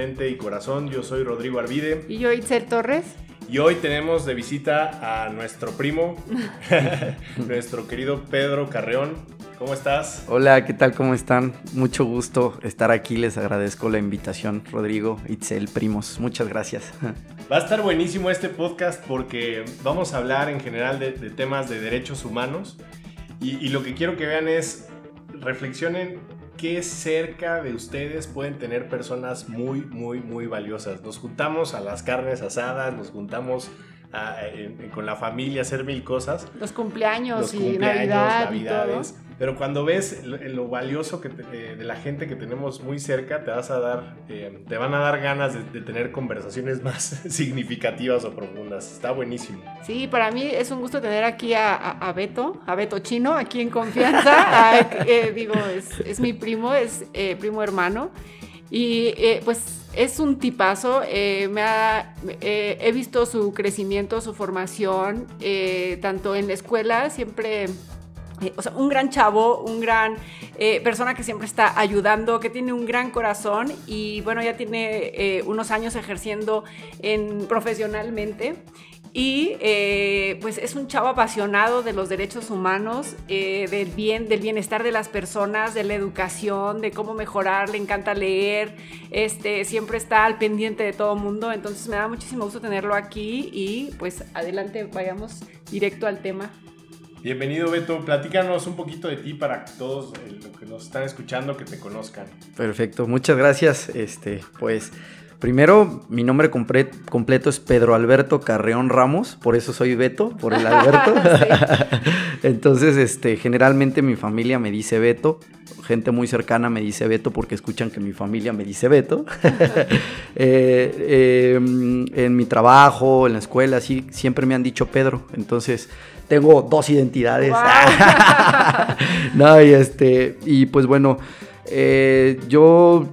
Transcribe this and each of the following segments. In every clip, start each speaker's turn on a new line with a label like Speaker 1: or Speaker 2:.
Speaker 1: Mente y Corazón. Yo soy Rodrigo Arvide.
Speaker 2: Y yo, Itzel Torres.
Speaker 1: Y hoy tenemos de visita a nuestro primo, nuestro querido Pedro Carreón. ¿Cómo estás?
Speaker 3: Hola, ¿qué tal? ¿Cómo están? Mucho gusto estar aquí. Les agradezco la invitación, Rodrigo, Itzel, primos. Muchas gracias.
Speaker 1: Va a estar buenísimo este podcast porque vamos a hablar en general de, temas de derechos humanos. Y, y lo que quiero que vean es, reflexionen qué cerca de ustedes pueden tener personas muy, muy, muy valiosas. Nos juntamos a las carnes asadas, nos juntamos con la familia a hacer mil cosas.
Speaker 2: Los cumpleaños, y Navidad Navidades.
Speaker 1: Pero cuando ves lo, valioso que de, la gente que tenemos muy cerca, te vas a dar, eh, te van a dar ganas de, tener conversaciones más significativas o profundas. Está buenísimo.
Speaker 2: Sí, para mí es un gusto tener aquí a, Beto, a Beto Chino, aquí en confianza. Eh, digo, es, mi primo, es eh, primo hermano. Y pues es un tipazo, me he visto su crecimiento, su formación, tanto en la escuela, siempre eh, o sea, un gran chavo, un gran eh, persona que siempre está ayudando, que tiene un gran corazón y bueno, ya tiene eh, unos años ejerciendo en, profesionalmente. Y pues es un chavo apasionado de los derechos humanos, del bien, del bienestar de las personas, de la educación, de cómo mejorar, le encanta leer, este, siempre está al pendiente de todo el mundo, entonces me da muchísimo gusto tenerlo aquí y pues adelante, vayamos directo al tema.
Speaker 1: Bienvenido Beto, platícanos un poquito de ti para todos eh, los que nos están escuchando que te conozcan.
Speaker 3: Perfecto, muchas gracias. Este, pues primero mi nombre completo es Pedro Alberto Carreón Ramos, por eso soy Beto, por el Alberto. Entonces, este, generalmente mi familia me dice Beto, gente muy cercana me dice Beto porque escuchan que mi familia me dice Beto. Eh, em, en mi trabajo, en la escuela, sí, siempre me han dicho Pedro. Entonces, tengo dos identidades. no, y este, y pues bueno, eh, yo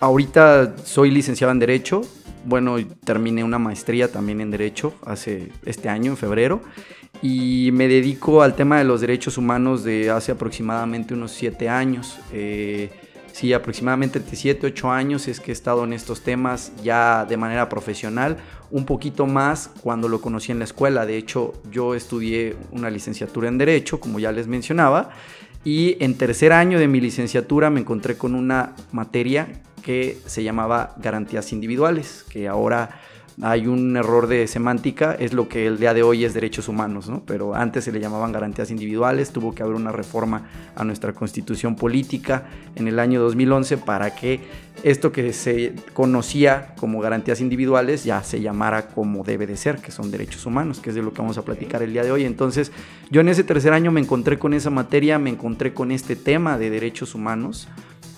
Speaker 3: ahorita soy licenciado en Derecho. Bueno, terminé una maestría también en Derecho hace este año, en febrero. Y me dedico al tema de los derechos humanos de hace aproximadamente unos siete años. Eh, sí, aproximadamente de 7, 8 años es que he estado en estos temas ya de manera profesional un poquito más cuando lo conocí en la escuela. De hecho, yo estudié una licenciatura en Derecho, como ya les mencionaba, y en tercer año de mi licenciatura me encontré con una materia que se llamaba garantías individuales, que ahora hay un error de semántica, es lo que el día de hoy es derechos humanos, ¿no? Pero antes se le llamaban garantías individuales, tuvo que haber una reforma a nuestra constitución política en el año 2011 para que esto que se conocía como garantías individuales ya se llamara como debe de ser, que son derechos humanos, que es de lo que vamos a platicar el día de hoy. Entonces, yo en ese tercer año me encontré con esa materia, me encontré con este tema de derechos humanos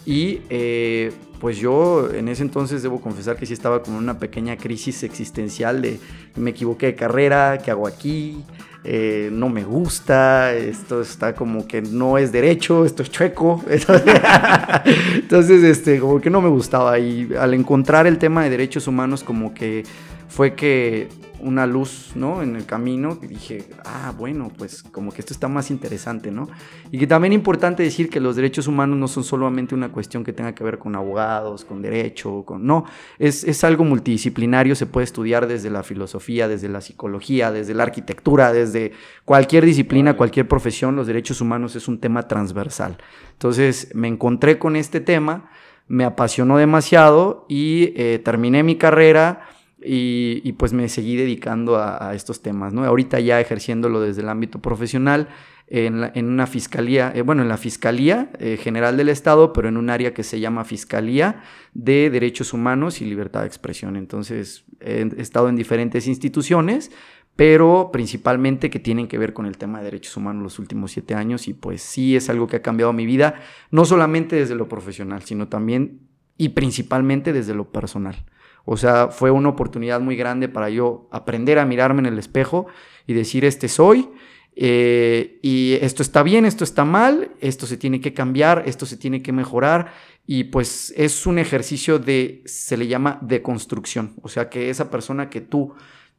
Speaker 3: y eh, pues yo en ese entonces debo confesar que sí estaba con una pequeña crisis existencial de me equivoqué de carrera, ¿qué hago aquí? Eh, no me gusta, esto está como que no es derecho, esto es chueco. Entonces, este, como que no me gustaba. Y al encontrar el tema de derechos humanos, como que fue que una luz, ¿no? En el camino, y dije, ah, bueno, pues como que esto está más interesante, ¿no? Y que también es importante decir que los derechos humanos no son solamente una cuestión que tenga que ver con abogados, con derecho, con... No, es, es algo multidisciplinario, se puede estudiar desde la filosofía, desde la psicología, desde la arquitectura, desde cualquier disciplina, cualquier profesión, los derechos humanos es un tema transversal. Entonces me encontré con este tema, me apasionó demasiado y eh, terminé mi carrera y, pues me seguí dedicando a, estos temas, ¿no? Ahorita ya ejerciéndolo desde el ámbito profesional en, una fiscalía, eh, bueno, en la Fiscalía eh, General del Estado, pero en un área que se llama Fiscalía de Derechos Humanos y Libertad de Expresión. Entonces, he estado en diferentes instituciones, pero principalmente que tienen que ver con el tema de derechos humanos los últimos siete años y pues sí es algo que ha cambiado mi vida, no solamente desde lo profesional, sino también y principalmente desde lo personal. O sea, fue una oportunidad muy grande para yo aprender a mirarme en el espejo y decir, este soy, eh, y esto está bien, esto está mal, esto se tiene que cambiar, esto se tiene que mejorar, y pues es un ejercicio de, se le llama deconstrucción, o sea, que esa persona que tú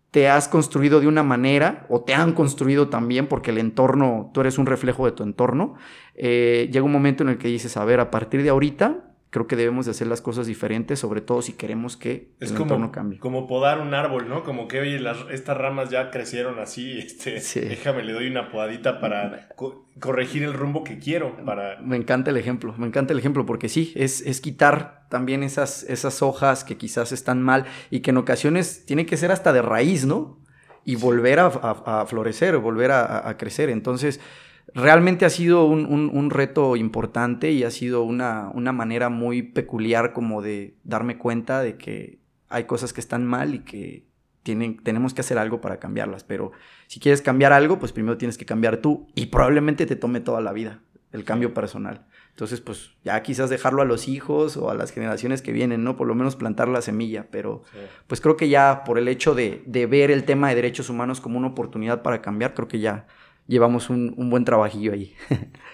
Speaker 3: te has construido de una manera o te han construido también porque el entorno, tú eres un reflejo de tu entorno, eh, llega un momento en el que dices, a ver, a partir de ahorita creo que debemos de hacer las cosas diferentes, sobre todo si queremos que
Speaker 1: es
Speaker 3: el
Speaker 1: como,
Speaker 3: entorno cambie.
Speaker 1: Como podar un árbol, ¿no? Como que, oye, las, estas ramas ya crecieron así, este,
Speaker 3: Sí.
Speaker 1: déjame, le doy una podadita para co- corregir el rumbo que quiero, para...
Speaker 3: Me encanta el ejemplo, me encanta el ejemplo porque sí, es, es quitar también esas, esas hojas que quizás están mal y que en ocasiones tiene que ser hasta de raíz, ¿no? Y volver a, a- a florecer, volver a, a- a crecer. Entonces, realmente ha sido un, un- un reto importante y ha sido una, una manera muy peculiar como de darme cuenta de que hay cosas que están mal y que tienen, tenemos que hacer algo para cambiarlas. Pero si quieres cambiar algo, pues primero tienes que cambiar tú y probablemente te tome toda la vida el cambio personal. Entonces, pues ya quizás dejarlo a los hijos o a las generaciones que vienen, ¿no? Por lo menos plantar la semilla, pero pues creo que ya por el hecho de, de ver el tema de derechos humanos como una oportunidad para cambiar, creo que ya llevamos un, un buen trabajillo ahí.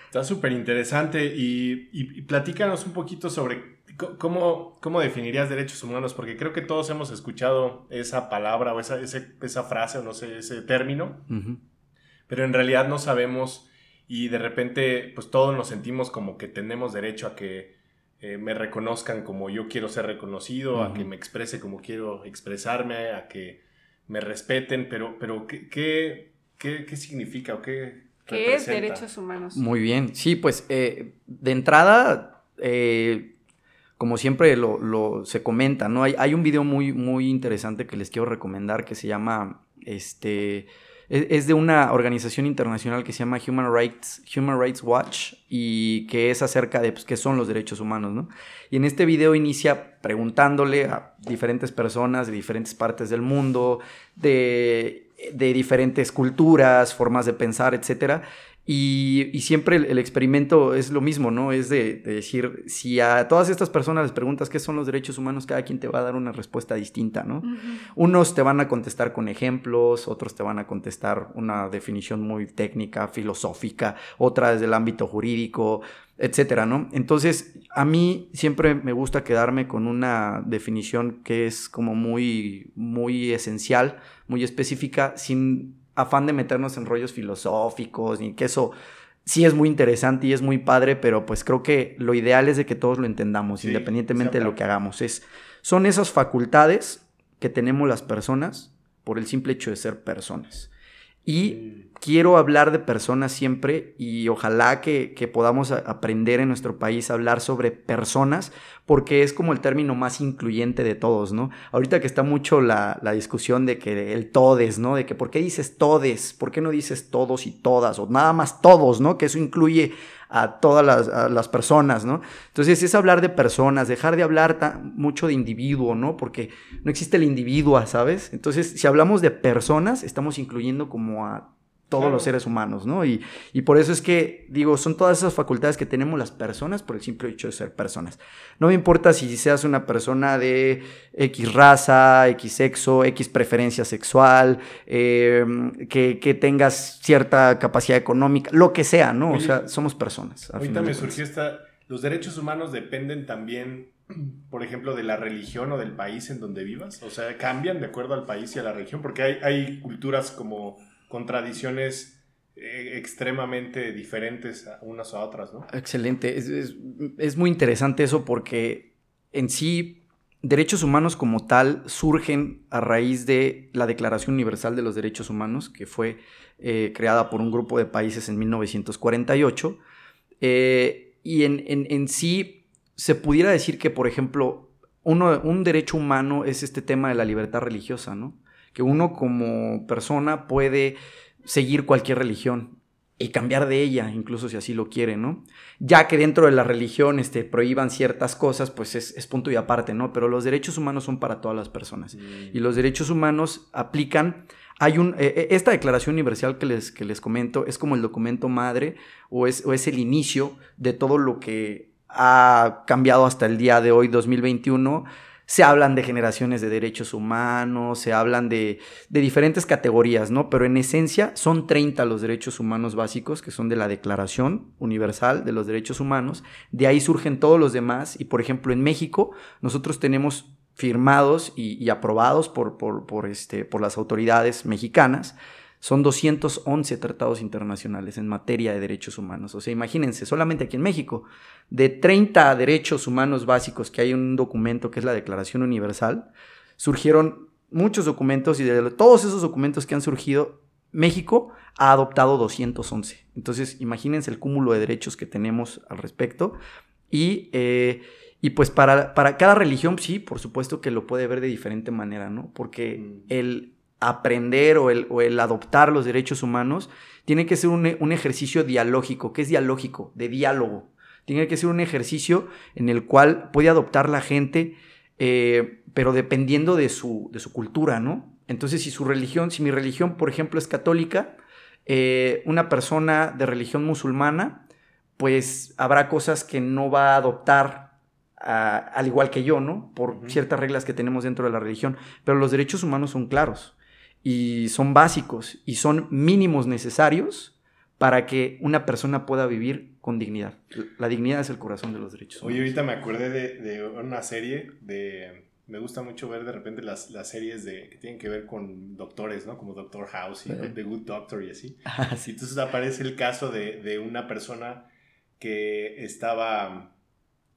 Speaker 1: Está súper interesante y, y- y platícanos un poquito sobre cómo, cómo definirías derechos humanos, porque creo que todos hemos escuchado esa palabra o esa, ese- esa frase o no sé, ese término,
Speaker 3: Ujú.
Speaker 1: pero en realidad no sabemos y de repente pues todos nos sentimos como que tenemos derecho a que eh, me reconozcan como yo quiero ser reconocido, a que me exprese como quiero expresarme, a que me respeten, pero, pero ¿qué, qué, qué- qué significa o qué
Speaker 2: ¿Qué es derechos humanos?
Speaker 3: Muy bien, sí, pues eh, de entrada, eh, como siempre lo, lo- se comenta, ¿no? Hay, hay un video muy, muy interesante que les quiero recomendar que se llama, este, es, es de una organización internacional que se llama Human Rights, Human Rights Watch y que es acerca de pues, qué son los derechos humanos, ¿no? Y en este video inicia preguntándole a diferentes personas de diferentes partes del mundo, de, de diferentes culturas, formas de pensar, etcétera. Y, y siempre el, el experimento es lo mismo, ¿no? Es de, de decir, si a todas estas personas les preguntas qué son los derechos humanos, cada quien te va a dar una respuesta distinta, ¿no? Unos te van a contestar con ejemplos, otros te van a contestar una definición muy técnica, filosófica, otra desde el ámbito jurídico, etcétera, ¿no? Entonces, a mí siempre me gusta quedarme con una definición que es como muy, muy esencial, muy específica, sin afán de meternos en rollos filosóficos, ni que eso sí es muy interesante y es muy padre, pero pues creo que lo ideal es de que todos lo entendamos,
Speaker 1: Sí,
Speaker 3: independientemente de lo que hagamos. Es, son esas facultades que tenemos las personas por el simple hecho de ser personas. Y quiero hablar de personas siempre y ojalá que, podamos aprender en nuestro país a hablar sobre personas porque es como el término más incluyente de todos, ¿no? Ahorita que está mucho la, discusión de que el todes, ¿no? De que por qué dices todes, por qué no dices todos y todas o nada más todos, ¿no? Que eso incluye a todas las, personas, ¿no? Entonces es hablar de personas, dejar de hablar mucho de individuo, ¿no? Porque no existe el individuo, ¿sabes? Entonces si hablamos de personas, estamos incluyendo como a todos
Speaker 1: Claro.
Speaker 3: los seres humanos, ¿no? Y, y por eso es que, digo, son todas esas facultades que tenemos las personas por el simple hecho de ser personas. No me importa si seas una persona de X raza, X sexo, X preferencia sexual, eh, que, que tengas cierta capacidad económica, lo que sea, ¿no?
Speaker 1: Oye,
Speaker 3: o sea, somos personas.
Speaker 1: Ahorita me surgió esta... Los derechos humanos dependen también, por ejemplo, de la religión o del país en donde vivas. O sea, cambian de acuerdo al país y a la región, porque hay, hay culturas como con tradiciones eh, extremadamente diferentes unas a otras, ¿no?
Speaker 3: Excelente. Es, es- es muy interesante eso porque en sí derechos humanos como tal surgen a raíz de la Declaración Universal de los Derechos Humanos, que fue eh, creada por un grupo de países en 1948. Eh, y en, en- en sí se pudiera decir que, por ejemplo, uno, un derecho humano es este tema de la libertad religiosa, ¿no? Que uno como persona puede seguir cualquier religión y cambiar de ella, incluso si así lo quiere, ¿no? Ya que dentro de la religión este, prohíban ciertas cosas, pues es, es punto y aparte, ¿no? Pero los derechos humanos son para todas las personas. Y los derechos humanos aplican. Hay un. eh, eh, esta declaración universal que les, que les comento es como el documento madre o es, o es el inicio de todo lo que ha cambiado hasta el día de hoy, 2021. Se hablan de generaciones de derechos humanos, se hablan de, de diferentes categorías, ¿no? Pero en esencia son 30 los derechos humanos básicos, que son de la Declaración Universal de los Derechos Humanos. De ahí surgen todos los demás. Y por ejemplo, en México, nosotros tenemos firmados y, aprobados por, por, este, por las autoridades mexicanas son 211 tratados internacionales en materia de derechos humanos. O sea, imagínense, solamente aquí en México, de 30 derechos humanos básicos que hay en un documento que es la Declaración Universal, surgieron muchos documentos y de todos esos documentos que han surgido, México ha adoptado 211. Entonces, imagínense el cúmulo de derechos que tenemos al respecto. Y, eh, y pues para, para, cada religión, sí, por supuesto que lo puede ver de diferente manera, ¿no? Porque mm. el aprender o el, o el, adoptar los derechos humanos tiene que ser un, un ejercicio dialógico. ¿Qué es dialógico? De diálogo. Tiene que ser un ejercicio en el cual puede adoptar la gente, eh, pero dependiendo de su, de su cultura, ¿no? Entonces, si su religión, si mi religión, por ejemplo, es católica, eh, una persona de religión musulmana, pues habrá cosas que no va a adoptar al igual que yo, ¿no? Por ciertas reglas que tenemos dentro de la religión. Pero los derechos humanos son claros y son básicos y son mínimos necesarios para que una persona pueda vivir con dignidad. La dignidad es el corazón de los derechos
Speaker 1: humanos. Oye, ahorita me acordé de, de una serie de me gusta mucho ver de repente las, las series de, que tienen que ver con doctores, ¿no? Como Doctor House y The Good Doctor y así. Ah, Entonces aparece el caso de, de, una persona que estaba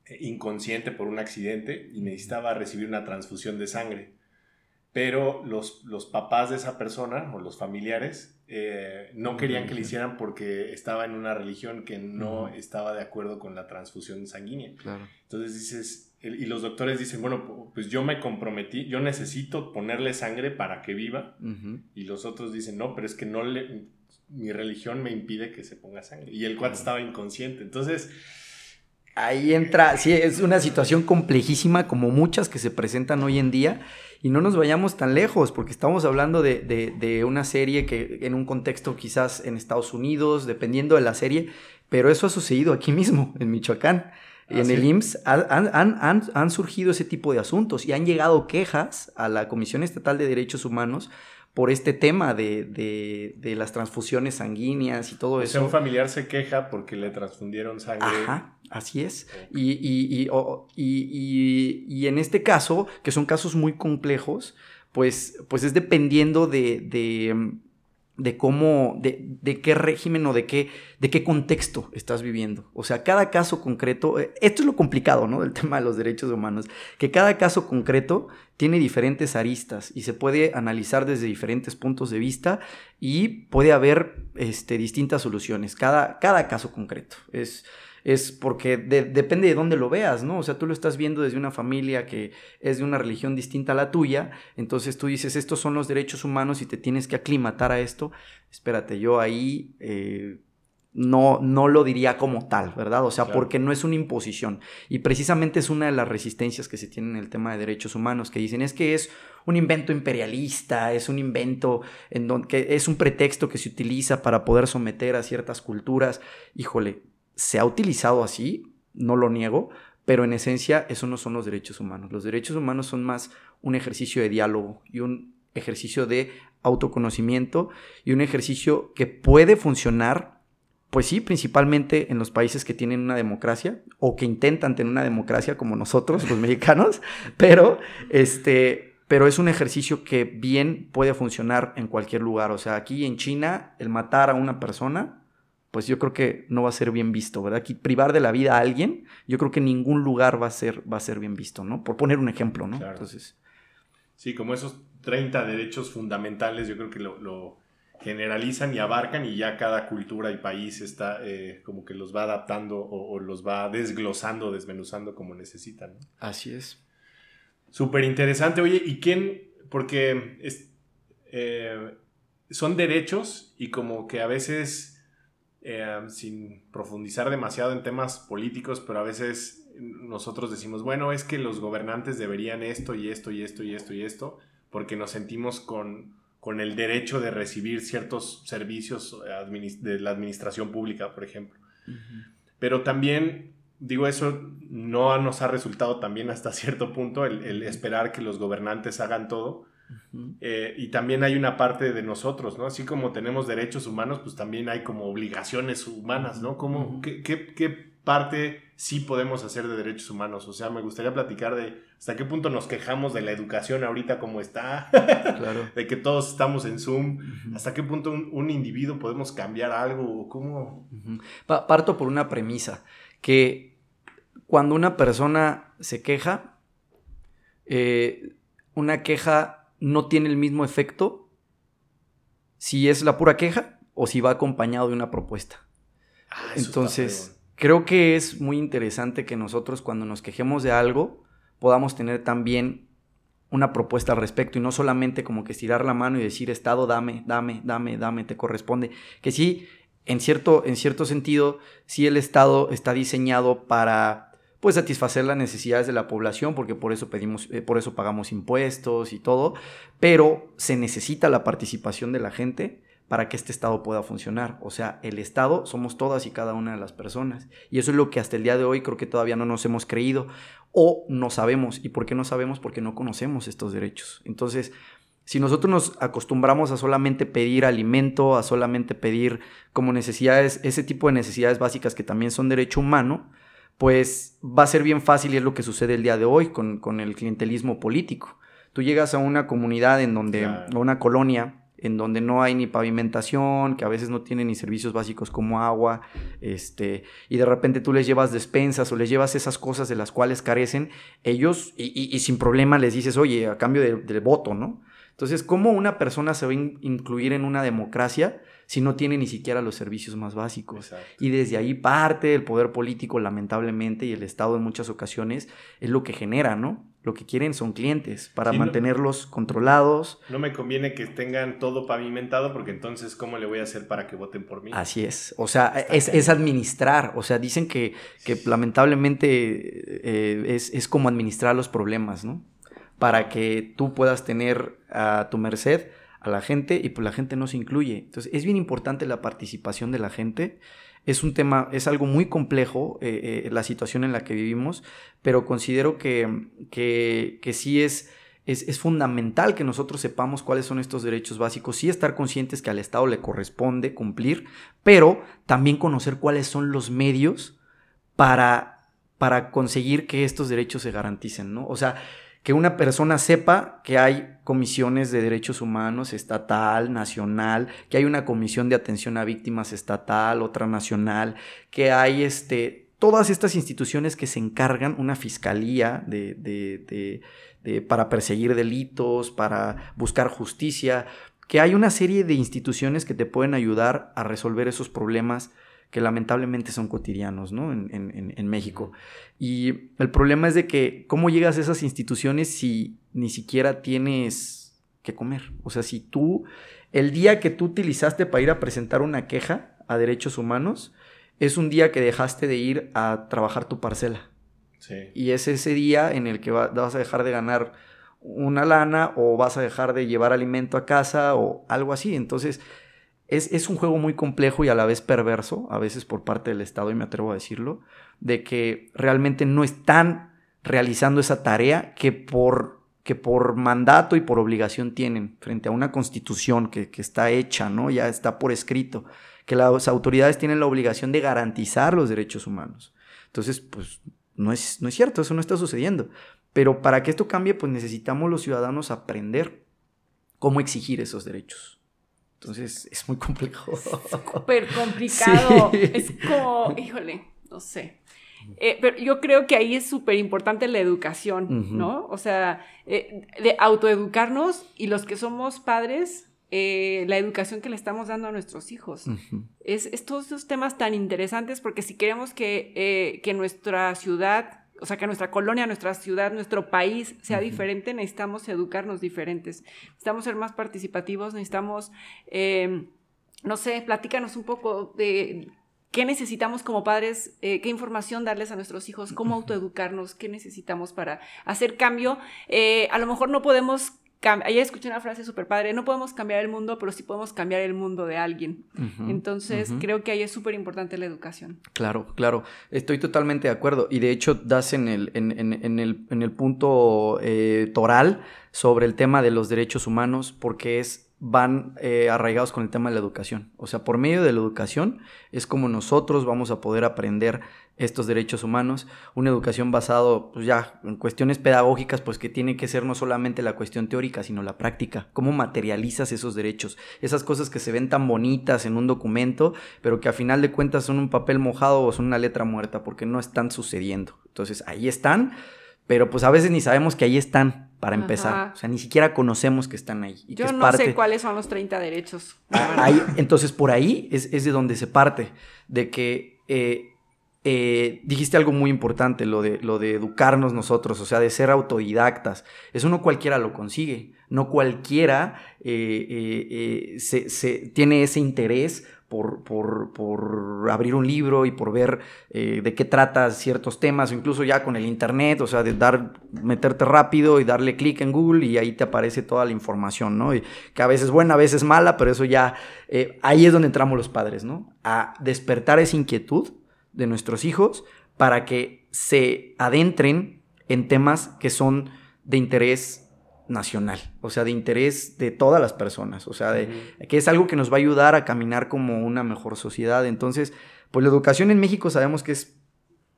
Speaker 1: eh, inconsciente por un accidente y necesitaba recibir una transfusión de sangre. Pero los, los papás de esa persona o los familiares eh, no querían que le hicieran porque estaba en una religión que no estaba de acuerdo con la transfusión sanguínea. Claro. Entonces dices, y los doctores dicen, bueno, pues yo me comprometí, yo necesito ponerle sangre para que viva. Y los otros dicen, no, pero es que no le, mi religión me impide que se ponga sangre. Y el cuate estaba inconsciente. Entonces...
Speaker 3: Ahí entra, sí, es una situación complejísima como muchas que se presentan hoy en día. Y no nos vayamos tan lejos, porque estamos hablando de, de, de una serie que en un contexto quizás en Estados Unidos, dependiendo de la serie, pero eso ha sucedido aquí mismo, en Michoacán. En el IMSS han, surgido ese tipo de asuntos y han llegado quejas a la Comisión Estatal de Derechos Humanos por este tema de, las transfusiones sanguíneas y todo eso.
Speaker 1: O sea, un familiar se queja porque le transfundieron sangre.
Speaker 3: Ajá, así es. Y, y, y, en este caso, que son casos muy complejos, pues, pues es dependiendo de, de cómo, de, de, qué régimen o de qué, de qué contexto estás viviendo. O sea, cada caso concreto, eh, esto es lo complicado, ¿no? Del tema de los derechos humanos, que cada caso concreto tiene diferentes aristas y se puede analizar desde diferentes puntos de vista y puede haber este, distintas soluciones, cada, cada caso concreto. Es, es porque depende de dónde lo veas, ¿no? O sea, tú lo estás viendo desde una familia que es de una religión distinta a la tuya, entonces tú dices, estos son los derechos humanos y te tienes que aclimatar a esto. Espérate, yo ahí eh, no, no lo diría como tal, ¿verdad? O sea, porque no es una imposición. Y precisamente es una de las resistencias que se tienen en el tema de derechos humanos, que dicen es que es un invento imperialista, es un invento en donde que es un pretexto que se utiliza para poder someter a ciertas culturas. Híjole, se ha utilizado así, no lo niego, pero en esencia eso no son los derechos humanos. Los derechos humanos son más un ejercicio de diálogo y un ejercicio de autoconocimiento y un ejercicio que puede funcionar, pues sí, principalmente en los países que tienen una democracia o que intentan tener una democracia como nosotros, los mexicanos, pero este, pero es un ejercicio que bien puede funcionar en cualquier lugar. O sea, aquí en China, el matar a una persona pues yo creo que no va a ser bien visto, ¿verdad? Aquí privar de la vida a alguien, yo creo que en ningún lugar va a ser, va a ser bien visto, ¿no? Por poner un ejemplo, ¿no? Entonces.
Speaker 1: Sí, como esos 30 derechos fundamentales, yo creo que lo, generalizan y abarcan y ya cada cultura y país está eh, como que los va adaptando o, los va desglosando, desmenuzando como necesitan. ¿no?
Speaker 3: Así es.
Speaker 1: Súper interesante. Oye, ¿y quién? Porque es, eh, son derechos y como que a veces eh, sin profundizar demasiado en temas políticos, pero a veces nosotros decimos, bueno, es que los gobernantes deberían esto y esto y esto y esto y esto, porque nos sentimos con, con el derecho de recibir ciertos servicios de la administración pública, por ejemplo. Pero también, digo, eso no nos ha resultado también hasta cierto punto el esperar que los gobernantes hagan todo, eh, y también hay una parte de nosotros, ¿no? Así como tenemos derechos humanos, pues también hay como obligaciones humanas, ¿no? Como, ¿qué, parte sí podemos hacer de derechos humanos? O sea, me gustaría platicar de hasta qué punto nos quejamos de la educación ahorita como está, claro. de que todos estamos en Zoom, hasta qué punto un, individuo podemos cambiar algo, cómo...
Speaker 3: Parto por una premisa, que cuando una persona se queja, eh, una queja no tiene el mismo efecto si es la pura queja o si va acompañado de una propuesta. Ah, Entonces, creo que es muy interesante que nosotros cuando nos quejemos de algo podamos tener también una propuesta al respecto y no solamente como que estirar la mano y decir, Estado, dame, dame, dame, dame, te corresponde. Que sí, en cierto, en cierto sentido, sí el Estado está diseñado para pues satisfacer las necesidades de la población, porque por eso pedimos, eh, por eso pagamos impuestos y todo, pero se necesita la participación de la gente para que este Estado pueda funcionar. O sea, el Estado somos todas y cada una de las personas. Y eso es lo que hasta el día de hoy creo que todavía no nos hemos creído o no sabemos. ¿Y por qué no sabemos? Porque no conocemos estos derechos. Entonces, si nosotros nos acostumbramos a solamente pedir alimento, a solamente pedir como necesidades, ese tipo de necesidades básicas que también son derecho humano, pues va a ser bien fácil y es lo que sucede el día de hoy con, el clientelismo político. Tú llegas a una comunidad en donde, a una colonia, en donde no hay ni pavimentación, que a veces no tienen ni servicios básicos como agua, este, y de repente tú les llevas despensas o les llevas esas cosas de las cuales carecen, ellos, y, sin problema les dices, oye, a cambio del voto, ¿no? Entonces, ¿cómo una persona se va a incluir en una democracia si no tiene ni siquiera los servicios más básicos? Y desde ahí parte el poder político, lamentablemente, y el Estado en muchas ocasiones es lo que genera, ¿no? Lo que quieren son clientes para mantenerlos controlados.
Speaker 1: No me conviene que tengan todo pavimentado porque entonces, ¿cómo le voy a hacer para que voten por mí?
Speaker 3: Así es. O sea, es, administrar. O sea, dicen que, lamentablemente eh, es, es como administrar los problemas, ¿no? para que tú puedas tener a tu merced a la gente y pues la gente no se incluye. Entonces es bien importante la participación de la gente. Es un tema, es algo muy complejo eh, eh, la situación en la que vivimos, pero considero que, que, que sí es, es, es, fundamental que nosotros sepamos cuáles son estos derechos básicos, sí estar conscientes que al Estado le corresponde cumplir, pero también conocer cuáles son los medios para, para conseguir que estos derechos se garanticen, ¿no? O sea, que una persona sepa que hay comisiones de derechos humanos estatal, nacional, que hay una comisión de atención a víctimas estatal, otra nacional, que hay este, todas estas instituciones que se encargan, una fiscalía de, de, de, para perseguir delitos, para buscar justicia, que hay una serie de instituciones que te pueden ayudar a resolver esos problemas que lamentablemente son cotidianos ¿no? en, México. Y el problema es de que, ¿cómo llegas a esas instituciones si ni siquiera tienes que comer? O sea, si tú, el día que tú utilizaste para ir a presentar una queja a derechos humanos, es un día que dejaste de ir a trabajar tu parcela. Y es ese día en el que vas a dejar de ganar una lana o vas a dejar de llevar alimento a casa o algo así. Entonces, es, un juego muy complejo y a la vez perverso, a veces por parte del Estado, y me atrevo a decirlo, de que realmente no están realizando esa tarea que por, que por mandato y por obligación tienen frente a una constitución que, está hecha, ¿no? Ya está por escrito, que las autoridades tienen la obligación de garantizar los derechos humanos. Entonces, pues no es, no es cierto, eso no está sucediendo. Pero para que esto cambie, pues necesitamos los ciudadanos aprender cómo exigir esos derechos. Entonces es muy complejo.
Speaker 2: Súper complicado. Es como, híjole, no sé. Eh, pero yo creo que ahí es súper importante la educación, ¿no? O sea, eh, de autoeducarnos y los que somos padres, eh, la educación que le estamos dando a nuestros hijos. es, es, todos esos temas tan interesantes porque si queremos que, que nuestra ciudad o sea, que nuestra colonia, nuestra ciudad, nuestro país sea diferente, necesitamos educarnos diferentes, necesitamos ser más participativos, necesitamos, em, no sé, platícanos un poco de qué necesitamos como padres, eh, qué información darles a nuestros hijos, cómo autoeducarnos, qué necesitamos para hacer cambio. Eh, a lo mejor no podemos Ayer escuché una frase súper padre, no podemos cambiar el mundo, pero sí podemos cambiar el mundo de alguien. Entonces, creo que ahí es súper importante la educación.
Speaker 3: Claro, claro, estoy totalmente de acuerdo. Y de hecho, das en el, en, el, punto eh, toral sobre el tema de los derechos humanos, porque es van eh, arraigados con el tema de la educación. O sea, por medio de la educación es como nosotros vamos a poder aprender estos derechos humanos. Una educación basada pues ya en cuestiones pedagógicas, pues que tiene que ser no solamente la cuestión teórica, sino la práctica. Cómo materializas esos derechos. Esas cosas que se ven tan bonitas en un documento, pero que a final de cuentas son un papel mojado o son una letra muerta, porque no están sucediendo. Entonces, ahí están, pero pues a veces ni sabemos que ahí están para empezar. O sea, ni siquiera conocemos que están ahí.
Speaker 2: Y Yo no sé cuáles son los 30 derechos.
Speaker 3: Ah, entonces, por ahí es, de donde se parte, de que eh, eh, dijiste algo muy importante, lo de, lo de educarnos nosotros, o sea, de ser autodidactas. Eso no cualquiera lo consigue, no cualquiera eh, se, tiene ese interés por, por, abrir un libro y por ver eh, de qué trata ciertos temas, incluso ya con el internet, o sea, de dar, meterte rápido y darle clic en Google y ahí te aparece toda la información, ¿no? Y que a veces es buena, a veces mala, pero eso ya, eh, ahí es donde entramos los padres, ¿no? A despertar esa inquietud de nuestros hijos para que se adentren en temas que son de interés nacional, o sea, de interés de todas las personas, o sea, de, que es algo que nos va a ayudar a caminar como una mejor sociedad. Entonces, pues la educación en México sabemos que es,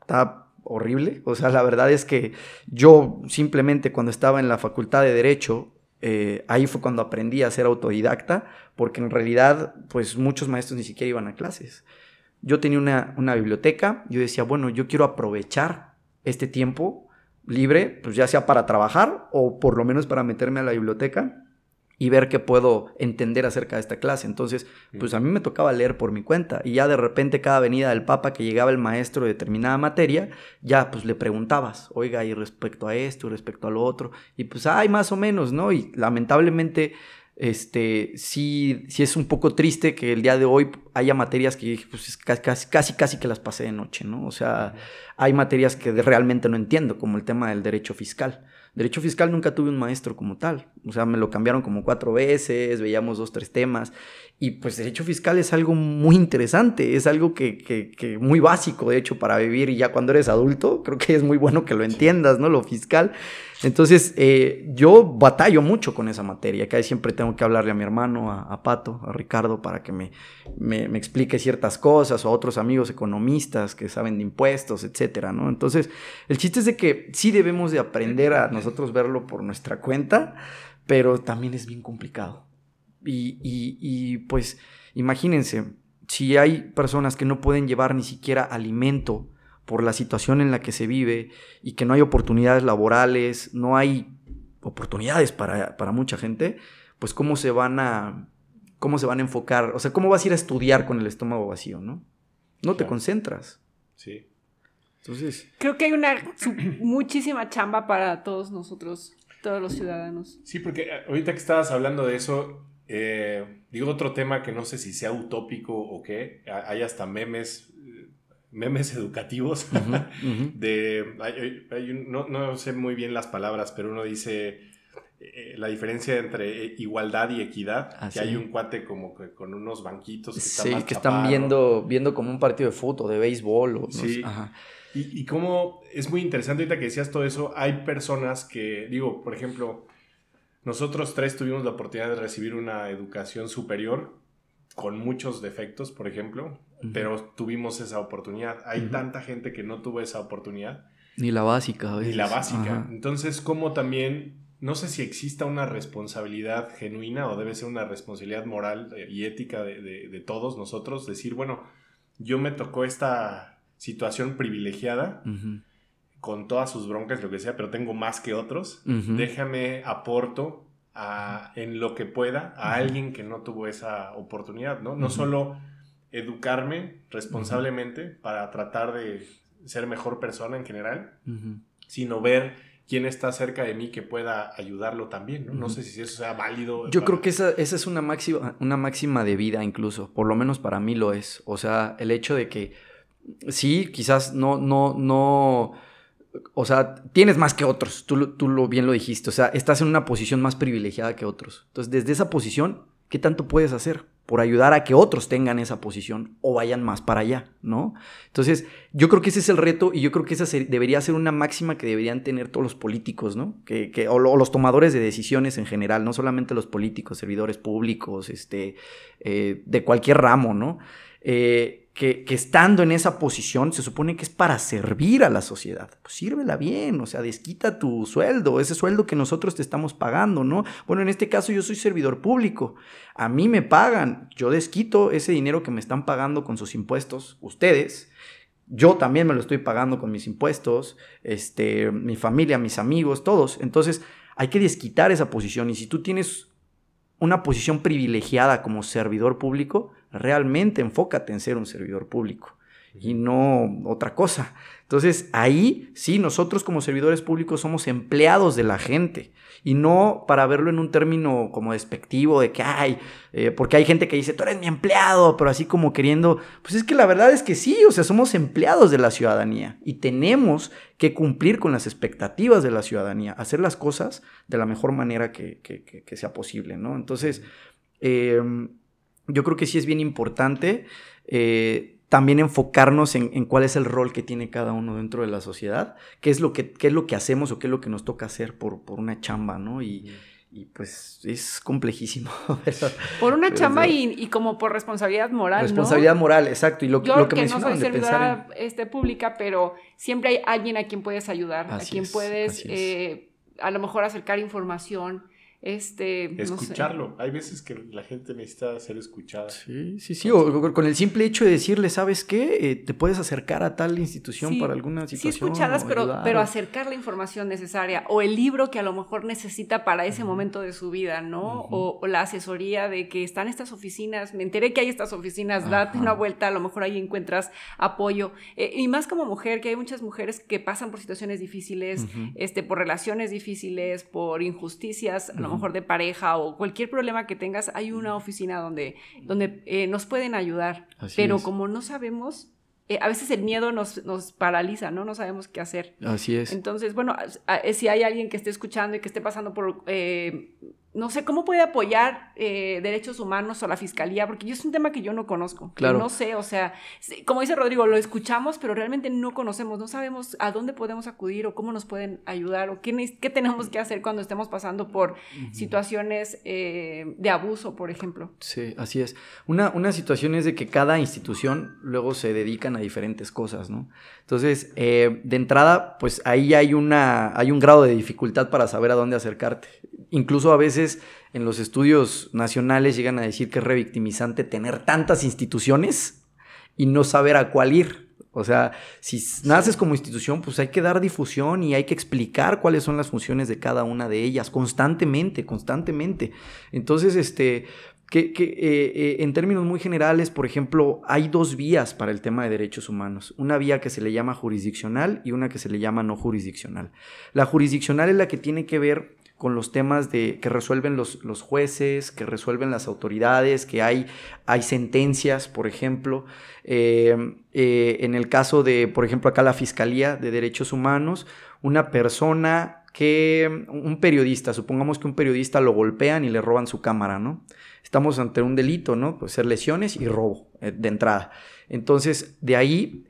Speaker 3: está horrible, o sea, la verdad es que yo simplemente cuando estaba en la facultad de Derecho, eh, ahí fue cuando aprendí a ser autodidacta, porque en realidad, pues muchos maestros ni siquiera iban a clases. Yo tenía una, una biblioteca, yo decía, bueno, yo quiero aprovechar este tiempo libre, pues ya sea para trabajar o por lo menos para meterme a la biblioteca y ver qué puedo entender acerca de esta clase. Entonces, pues a mí me tocaba leer por mi cuenta y ya de repente cada venida del Papa que llegaba el maestro de determinada materia, ya pues le preguntabas, oiga, y respecto a esto, respecto a lo otro, y pues, hay más o menos, ¿no? Y lamentablemente este, sí, sí es un poco triste que el día de hoy haya materias que pues, casi, casi, casi que las pasé de noche, ¿no? O sea, hay materias que realmente no entiendo, como el tema del derecho fiscal. Derecho fiscal nunca tuve un maestro como tal. O sea, me lo cambiaron como cuatro veces, veíamos dos, tres temas. Y pues derecho fiscal es algo muy interesante, es algo que, que, muy básico, de hecho, para vivir. Y ya cuando eres adulto, creo que es muy bueno que lo entiendas, ¿no? Lo fiscal. Entonces, eh, yo batallo mucho con esa materia. Que siempre tengo que hablarle a mi hermano, a, Pato, a Ricardo, para que me, me, me, explique ciertas cosas, o a otros amigos economistas que saben de impuestos, etcétera, ¿no? Entonces, el chiste es de que sí debemos de aprender a nosotros verlo por nuestra cuenta, pero también es bien complicado. Y, y, y pues, imagínense, si hay personas que no pueden llevar ni siquiera alimento, por la situación en la que se vive y que no hay oportunidades laborales, no hay oportunidades para, mucha gente, pues cómo se van a cómo se van a enfocar, o sea, cómo vas a ir a estudiar con el estómago vacío, ¿no? No te concentras.
Speaker 1: Sí.
Speaker 2: Entonces, creo que hay una muchísima chamba para todos nosotros, todos los ciudadanos.
Speaker 1: Sí, porque eh, ahorita que estabas hablando de eso, eh, digo otro tema que no sé si sea utópico o qué, hay hasta memes memes educativos de no, sé muy bien las palabras pero uno dice eh, la diferencia entre eh, igualdad y equidad ah, que hay un cuate como que con unos banquitos que
Speaker 3: sí que están viendo viendo como un partido de fútbol de béisbol o,
Speaker 1: sí. Y, y como es muy interesante ahorita que decías todo eso hay personas que digo por ejemplo nosotros tres tuvimos la oportunidad de recibir una educación superior con muchos defectos, por ejemplo, pero tuvimos esa oportunidad. Hay tanta gente que no tuvo esa oportunidad.
Speaker 3: Ni la básica.
Speaker 1: Ni la básica. Entonces, como también, no sé si exista una responsabilidad genuina o debe ser una responsabilidad moral y ética de, todos nosotros, decir, bueno, yo me tocó esta situación privilegiada. Con todas sus broncas, lo que sea, pero tengo más que otros. Déjame aporto en lo que pueda a alguien que no tuvo esa oportunidad, ¿no? No solo educarme responsablemente para tratar de ser mejor persona en general, sino ver quién está cerca de mí que pueda ayudarlo también, ¿no? No sé si eso sea válido.
Speaker 3: Yo creo que esa, esa, es una máxima, una máxima de vida incluso, por lo menos para mí lo es. O sea, el hecho de que sí, quizás no, no, no o sea, tienes más que otros, tú, tú lo, bien lo dijiste, o sea, estás en una posición más privilegiada que otros. Entonces, desde esa posición, ¿qué tanto puedes hacer? por ayudar a que otros tengan esa posición o vayan más para allá, ¿no? Entonces, yo creo que ese es el reto y yo creo que esa debería ser una máxima que deberían tener todos los políticos, ¿no? Que, o, los tomadores de decisiones en general, no solamente los políticos, servidores públicos, este, eh, de cualquier ramo, ¿no? Eh, que, estando en esa posición se supone que es para servir a la sociedad. Pues sírvela bien, o sea, desquita tu sueldo, ese sueldo que nosotros te estamos pagando, ¿no? Bueno, en este caso yo soy servidor público, a mí me pagan, yo desquito ese dinero que me están pagando con sus impuestos, ustedes, yo también me lo estoy pagando con mis impuestos, este, mi familia, mis amigos, todos. Entonces, hay que desquitar esa posición y si tú tienes una posición privilegiada como servidor público, realmente enfócate en ser un servidor público y no otra cosa. Entonces ahí sí, nosotros como servidores públicos somos empleados de la gente y no para verlo en un término como despectivo de que hay, eh, porque hay gente que dice, tú eres mi empleado, pero así como queriendo, pues es que la verdad es que sí, o sea, somos empleados de la ciudadanía y tenemos que cumplir con las expectativas de la ciudadanía, hacer las cosas de la mejor manera que, sea posible, ¿no? Entonces, em, yo creo que sí es bien importante. Eh, también enfocarnos en, cuál es el rol que tiene cada uno dentro de la sociedad, qué es lo que, es lo que hacemos o qué es lo que nos toca hacer por, por una chamba, ¿no? Y, pues es complejísimo.
Speaker 2: por una chamba y, como por responsabilidad moral.
Speaker 3: Responsabilidad moral, exacto. Y lo,
Speaker 2: Yo
Speaker 3: lo
Speaker 2: que, que no soy servidora este, pública, pero siempre hay alguien a quien puedes ayudar, a quien puedes eh, a lo mejor acercar información este,
Speaker 1: Escucharlo. Hay veces que la gente necesita ser escuchada.
Speaker 3: Sí, sí, sí. O con el simple hecho de decirle, ¿sabes qué? Eh, te puedes acercar a tal institución para alguna situación.
Speaker 2: Sí, escuchadas, pero, pero acercar la información necesaria. O el libro que a lo mejor necesita para ese momento de su vida, ¿no? o, la asesoría de que están estas oficinas. Me enteré que hay estas oficinas, date una vuelta, a lo mejor ahí encuentras apoyo. Eh, y más como mujer, que hay muchas mujeres que pasan por situaciones difíciles, este, por relaciones difíciles, por injusticias, mejor de pareja o cualquier problema que tengas, hay una oficina donde, donde eh, nos pueden ayudar. Pero como no sabemos, eh, a veces el miedo nos, nos, paraliza, ¿no? No sabemos qué hacer.
Speaker 3: Así es.
Speaker 2: Entonces, bueno, si hay alguien que esté escuchando y que esté pasando por eh, no sé, ¿cómo puede apoyar eh, derechos humanos o la fiscalía? Porque es un tema que yo no conozco. Claro. No sé, o sea, como dice Rodrigo, lo escuchamos, pero realmente no conocemos, no sabemos a dónde podemos acudir o cómo nos pueden ayudar o qué, qué tenemos que hacer cuando estemos pasando por situaciones eh, de abuso, por ejemplo.
Speaker 3: Sí, así es. Una, una situación es de que cada institución luego se dedican a diferentes cosas, ¿no? Entonces, eh, de entrada, pues ahí hay, una, hay un grado de dificultad para saber a dónde acercarte. Incluso a veces en los estudios nacionales llegan a decir que es revictimizante tener tantas instituciones y no saber a cuál ir. O sea, si naces como institución, pues hay que dar difusión y hay que explicar cuáles son las funciones de cada una de ellas constantemente, constantemente. Entonces, este, que, eh, eh, en términos muy generales, por ejemplo, hay dos vías para el tema de derechos humanos. Una vía que se le llama jurisdiccional y una que se le llama no jurisdiccional. La jurisdiccional es la que tiene que ver con los temas de, que resuelven los, jueces, que resuelven las autoridades, que hay, hay sentencias, por ejemplo. Eh, eh, en el caso de, por ejemplo, acá la Fiscalía de Derechos Humanos, una persona que, un periodista, supongamos que un periodista lo golpean y le roban su cámara, ¿no? Estamos ante un delito, ¿no? Pues ser lesiones y robo eh, de entrada. Entonces, de ahí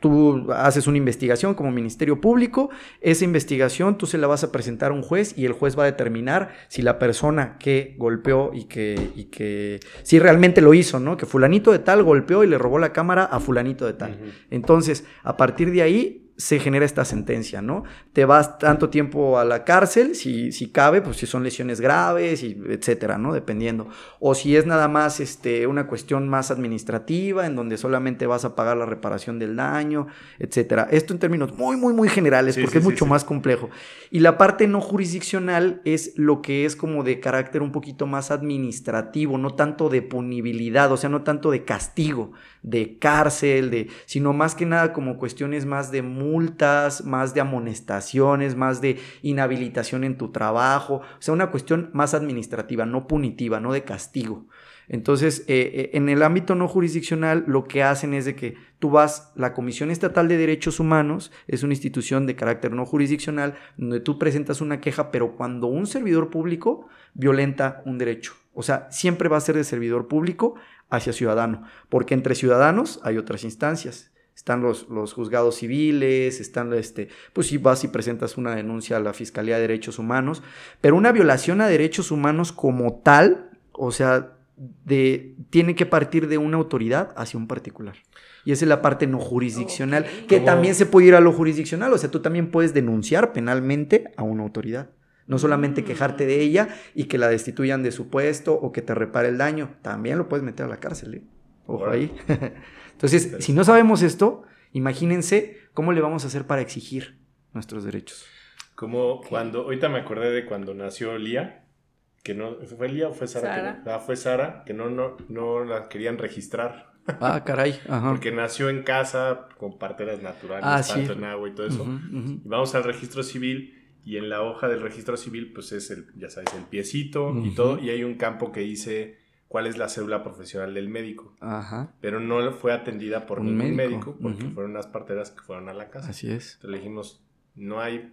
Speaker 3: Tú haces una investigación como Ministerio Público, esa investigación tú se la vas a presentar a un juez y el juez va a determinar si la persona que golpeó y que, y que si realmente lo hizo, ¿no? Que fulanito de tal golpeó y le robó la cámara a fulanito de tal. Entonces, a partir de ahí, se genera esta sentencia, ¿no? Te vas tanto tiempo a la cárcel, si, si cabe, pues si son lesiones graves, y etcétera, ¿no? Dependiendo. O si es nada más este, una cuestión más administrativa, en donde solamente vas a pagar la reparación del daño, etcétera. Esto en términos muy, muy, muy generales, porque es mucho más complejo. Y la parte no jurisdiccional es lo que es como de carácter un poquito más administrativo, no tanto de punibilidad, o sea, no tanto de castigo, de cárcel, de, sino más que nada como cuestiones más de multas, más de amonestaciones, más de inhabilitación en tu trabajo, o sea, una cuestión más administrativa, no punitiva, no de castigo. Entonces, eh, eh, en el ámbito no jurisdiccional, lo que hacen es de que tú vas, la Comisión Estatal de Derechos Humanos es una institución de carácter no jurisdiccional, donde tú presentas una queja, pero cuando un servidor público violenta un derecho, o sea, siempre va a ser de servidor público hacia ciudadano, porque entre ciudadanos hay otras instancias. Están los, los juzgados civiles, están, este, pues si vas y presentas una denuncia a la Fiscalía de Derechos Humanos, pero una violación a derechos humanos como tal, o sea, de, tiene que partir de una autoridad hacia un particular. Y esa es la parte no jurisdiccional, que también se puede ir a lo jurisdiccional, o sea, tú también puedes denunciar penalmente a una autoridad. No solamente mm. quejarte de ella y que la destituyan de su puesto o que te repare el daño, también lo puedes meter a la cárcel. ¿eh? Ojo ahí. Entonces, si no sabemos esto, imagínense cómo le vamos a hacer para exigir nuestros derechos.
Speaker 1: Como cuando, ahorita me acordé de cuando nació Lía, que no, ¿fue Lía o fue Sara? Que ah, fue Sara, que no, no, no la querían registrar.
Speaker 3: Ah, caray.
Speaker 1: Porque nació en casa con parteras naturales, ah, tanto en agua y todo eso. Y vamos al registro civil y en la hoja del registro civil, pues es el, ya sabes, el piecito y todo, y hay un campo que dice cuál es la cédula profesional del médico. Ajá. Pero no fue atendida por ningún médico, porque fueron unas parteras que fueron a la casa.
Speaker 3: Así es.
Speaker 1: Entonces le dijimos, no hay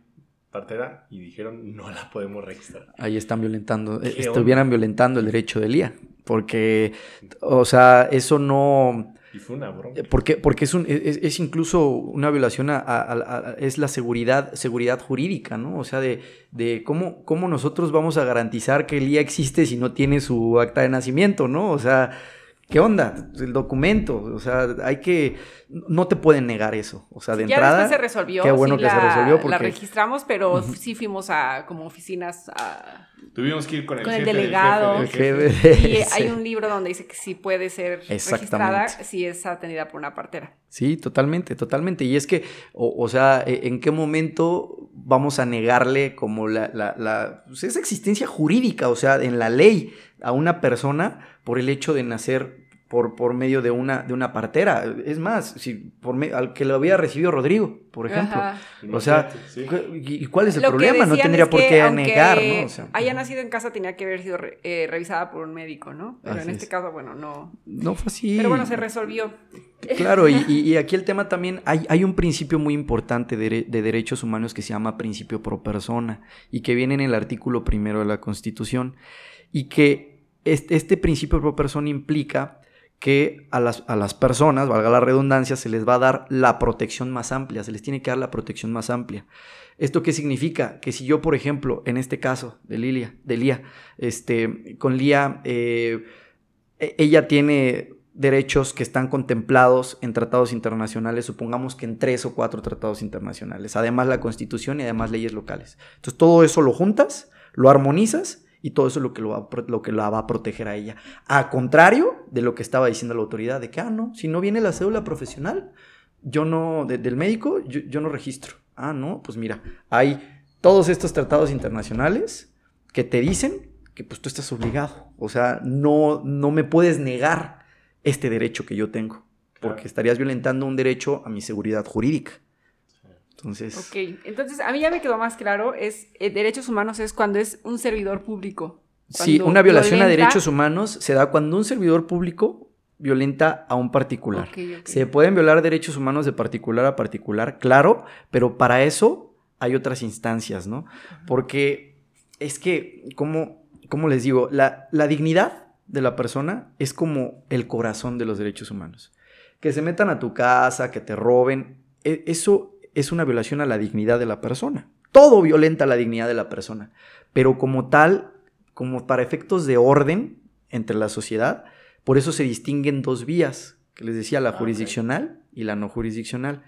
Speaker 1: partera y dijeron, no la podemos registrar.
Speaker 3: Ahí están violentando, eh, estuvieran violentando el derecho de Lía, porque, o sea, eso no
Speaker 1: y fue una broma.
Speaker 3: Eh, porque, porque es, un, es, incluso una violación a, es la seguridad, seguridad jurídica, ¿no? O sea, de, de cómo, cómo nosotros vamos a garantizar que el IA existe si no tiene su acta de nacimiento, ¿no? O sea, ¿Qué onda? El documento, o sea, hay que, no te pueden negar eso, o sea, de ya entrada.
Speaker 2: se resolvió.
Speaker 3: Qué bueno que se resolvió porque...
Speaker 2: La registramos, pero sí fuimos a como oficinas a...
Speaker 1: Tuvimos que ir con el,
Speaker 2: con el delegado. y hay un libro donde dice que sí puede ser registrada si es atendida por una partera.
Speaker 3: Sí, totalmente, totalmente. Y es que, o, sea, e, ¿en qué momento vamos a negarle como la, la, la pues, esa existencia jurídica, o sea, en la ley a una persona por el hecho de nacer por, por medio de una, de una partera. Es más, si por al que lo había recibido Rodrigo, por ejemplo. O sea, ¿y cuál es el problema? No tendría por qué negar, ¿no?
Speaker 2: haya nacido en casa tenía que haber sido eh, revisada por un médico, ¿no? Pero en este caso, bueno, no.
Speaker 3: No fue así.
Speaker 2: Pero bueno, se resolvió.
Speaker 3: Claro, y, aquí el tema también, hay, hay un principio muy importante de, de, derechos humanos que se llama principio pro persona y que viene en el artículo primero de la Constitución y que este, este principio pro persona implica que a las, a las, personas, valga la redundancia, se les va a dar la protección más amplia, se les tiene que dar la protección más amplia. ¿Esto qué significa? Que si yo, por ejemplo, en este caso de Lilia, de Lía, este, con Lía, eh, e, ella tiene derechos que están contemplados en tratados internacionales, supongamos que en tres o cuatro tratados internacionales, además la constitución y además leyes locales. Entonces todo eso lo juntas, lo armonizas y todo eso es lo que, lo, va, lo que la va a proteger a ella. A contrario de lo que estaba diciendo la autoridad, de que, ah, no, si no viene la cédula profesional, yo no, del médico, yo, no registro. Ah, no, pues mira, hay todos estos tratados internacionales que te dicen que pues tú estás obligado. O sea, no, no me puedes negar este derecho que yo tengo, porque estarías violentando un derecho a mi seguridad jurídica. Entonces.
Speaker 2: Ok, entonces a mí ya me quedó más claro, es eh, derechos humanos es cuando es un servidor público.
Speaker 3: Sí, una violación a derechos humanos se da cuando un servidor público violenta a un particular. Se pueden violar derechos humanos de particular a particular, claro, pero para eso hay otras instancias, ¿no? Porque es que, como, como les digo, la, la dignidad de la persona es como el corazón de los derechos humanos. Que se metan a tu casa, que te roben, e, eso es una violación a la dignidad de la persona. Todo violenta la dignidad de la persona. Pero como tal, como para efectos de orden entre la sociedad, por eso se distinguen dos vías, que les decía, la jurisdiccional y la no jurisdiccional.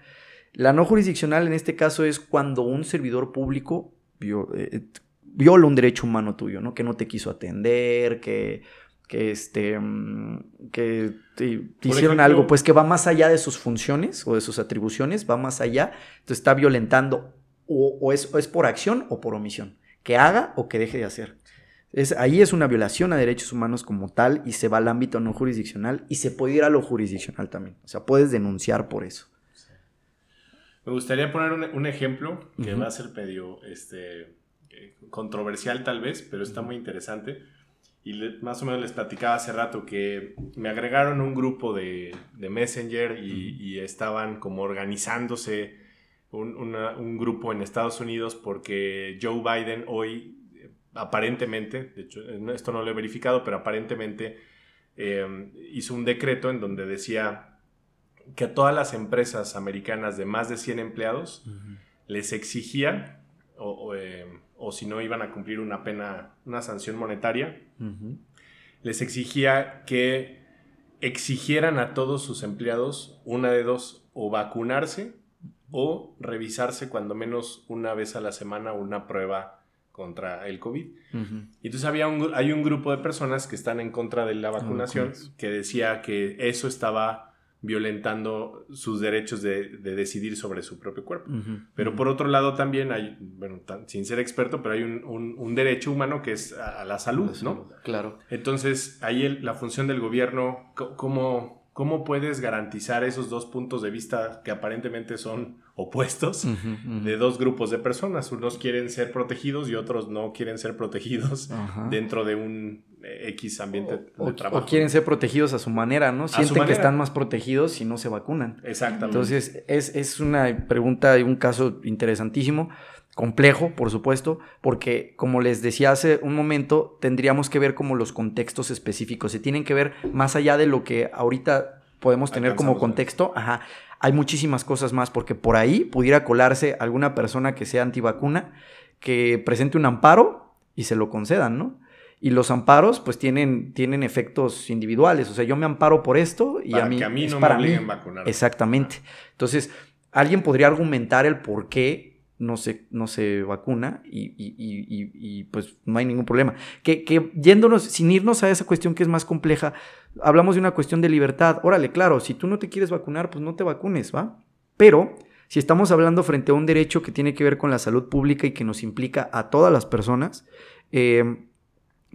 Speaker 3: La no jurisdiccional en este caso es cuando un servidor público eh, viola un derecho humano tuyo, ¿no? Que no te quiso atender, que que este mm, que hicieron algo pues que va más allá de sus funciones o de sus atribuciones, va más allá, entonces está violentando o, es, es, por acción o por omisión, que haga o que deje de hacer. Es, ahí es una violación a derechos humanos como tal y se va al ámbito no jurisdiccional y se puede ir a lo jurisdiccional también, o sea, puedes denunciar por eso.
Speaker 1: Me gustaría poner un, ejemplo que va a ser medio este, eh, controversial tal vez, pero está muy interesante. Y más o menos les platicaba hace rato que me agregaron un grupo de, de Messenger y, estaban como organizándose un, un, grupo en Estados Unidos porque Joe Biden hoy aparentemente, de hecho esto no lo he verificado, pero aparentemente eh, hizo un decreto en donde decía que a todas las empresas americanas de más de 100 empleados les exigía, eh, o, si no iban a cumplir una pena, una sanción monetaria, les exigía que exigieran a todos sus empleados una de dos, o vacunarse o revisarse cuando menos una vez a la semana una prueba contra el COVID. Y entonces había un, hay un grupo de personas que están en contra de la vacunación que decía que eso estaba violentando sus derechos de, decidir sobre su propio cuerpo. Pero por otro lado también hay, bueno, sin ser experto, pero hay un, derecho humano que es a, la salud, ¿no?
Speaker 3: Claro.
Speaker 1: Entonces, ahí la función del gobierno, ¿cómo, ¿cómo puedes garantizar esos dos puntos de vista que aparentemente son opuestos de dos grupos de personas? Unos quieren ser protegidos y otros no quieren ser protegidos dentro de un X ambiente
Speaker 3: de trabajo. O quieren ser protegidos a su manera, ¿no? Sienten que están más protegidos si no se vacunan.
Speaker 1: Exactamente.
Speaker 3: Entonces, es, es una pregunta y un caso interesantísimo, complejo, por supuesto, porque como les decía hace un momento, tendríamos que ver como los contextos específicos. Se tienen que ver más allá de lo que ahorita podemos tener como contexto. Ajá. Hay muchísimas cosas más, porque por ahí pudiera colarse alguna persona que sea antivacuna, que presente un amparo y se lo concedan, ¿no? Y los amparos, pues tienen, tienen efectos individuales. O sea, yo me amparo por esto y a mí.
Speaker 1: Que a mí
Speaker 3: no
Speaker 1: me obliguen a vacunar.
Speaker 3: Exactamente. Entonces, alguien podría argumentar el por qué no se, no se vacuna y, pues no hay ningún problema. Que, que yéndonos, sin irnos a esa cuestión que es más compleja, hablamos de una cuestión de libertad. Órale, claro, si tú no te quieres vacunar, pues no te vacunes, ¿va? Pero si estamos hablando frente a un derecho que tiene que ver con la salud pública y que nos implica a todas las personas, eh,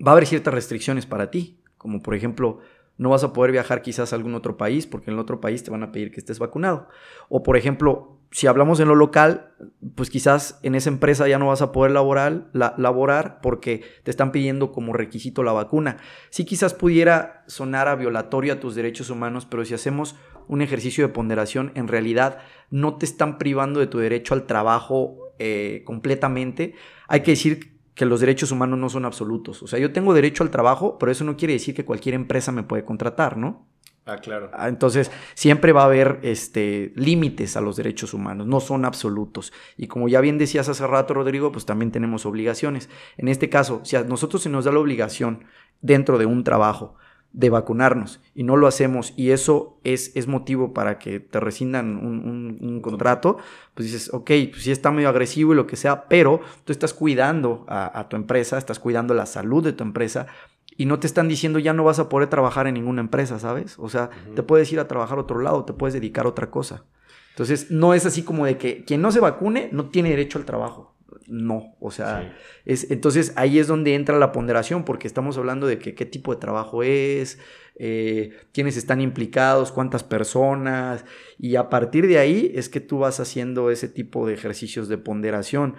Speaker 3: va a haber ciertas restricciones para ti, como por ejemplo, no vas a poder viajar quizás a algún otro país porque en el otro país te van a pedir que estés vacunado. O por ejemplo, si hablamos en lo local, pues quizás en esa empresa ya no vas a poder laborar, laborar porque te están pidiendo como requisito la vacuna. Sí quizás pudiera sonar a violatorio a tus derechos humanos, pero si hacemos un ejercicio de ponderación, en realidad no te están privando de tu derecho al trabajo eh, completamente. Hay que decir que los derechos humanos no son absolutos. O sea, yo tengo derecho al trabajo, pero eso no quiere decir que cualquier empresa me puede contratar, ¿no?
Speaker 1: Ah, claro.
Speaker 3: Ah, entonces, siempre va a haber este, límites a los derechos humanos, no son absolutos. Y como ya bien decías hace rato, Rodrigo, pues también tenemos obligaciones. En este caso, si a nosotros se nos da la obligación dentro de un trabajo de vacunarnos y no lo hacemos y eso es, es motivo para que te rescindan un, contrato, pues dices, ok, pues sí está medio agresivo y lo que sea, pero tú estás cuidando a, tu empresa, estás cuidando la salud de tu empresa y no te están diciendo ya no vas a poder trabajar en ninguna empresa, ¿sabes? O sea, te puedes ir a trabajar a otro lado, te puedes dedicar a otra cosa. Entonces, no es así como de que quien no se vacune no tiene derecho al trabajo no. O sea, es, entonces ahí es donde entra la ponderación, porque estamos hablando de que, qué tipo de trabajo es, eh, quiénes están implicados, cuántas personas, y a partir de ahí es que tú vas haciendo ese tipo de ejercicios de ponderación.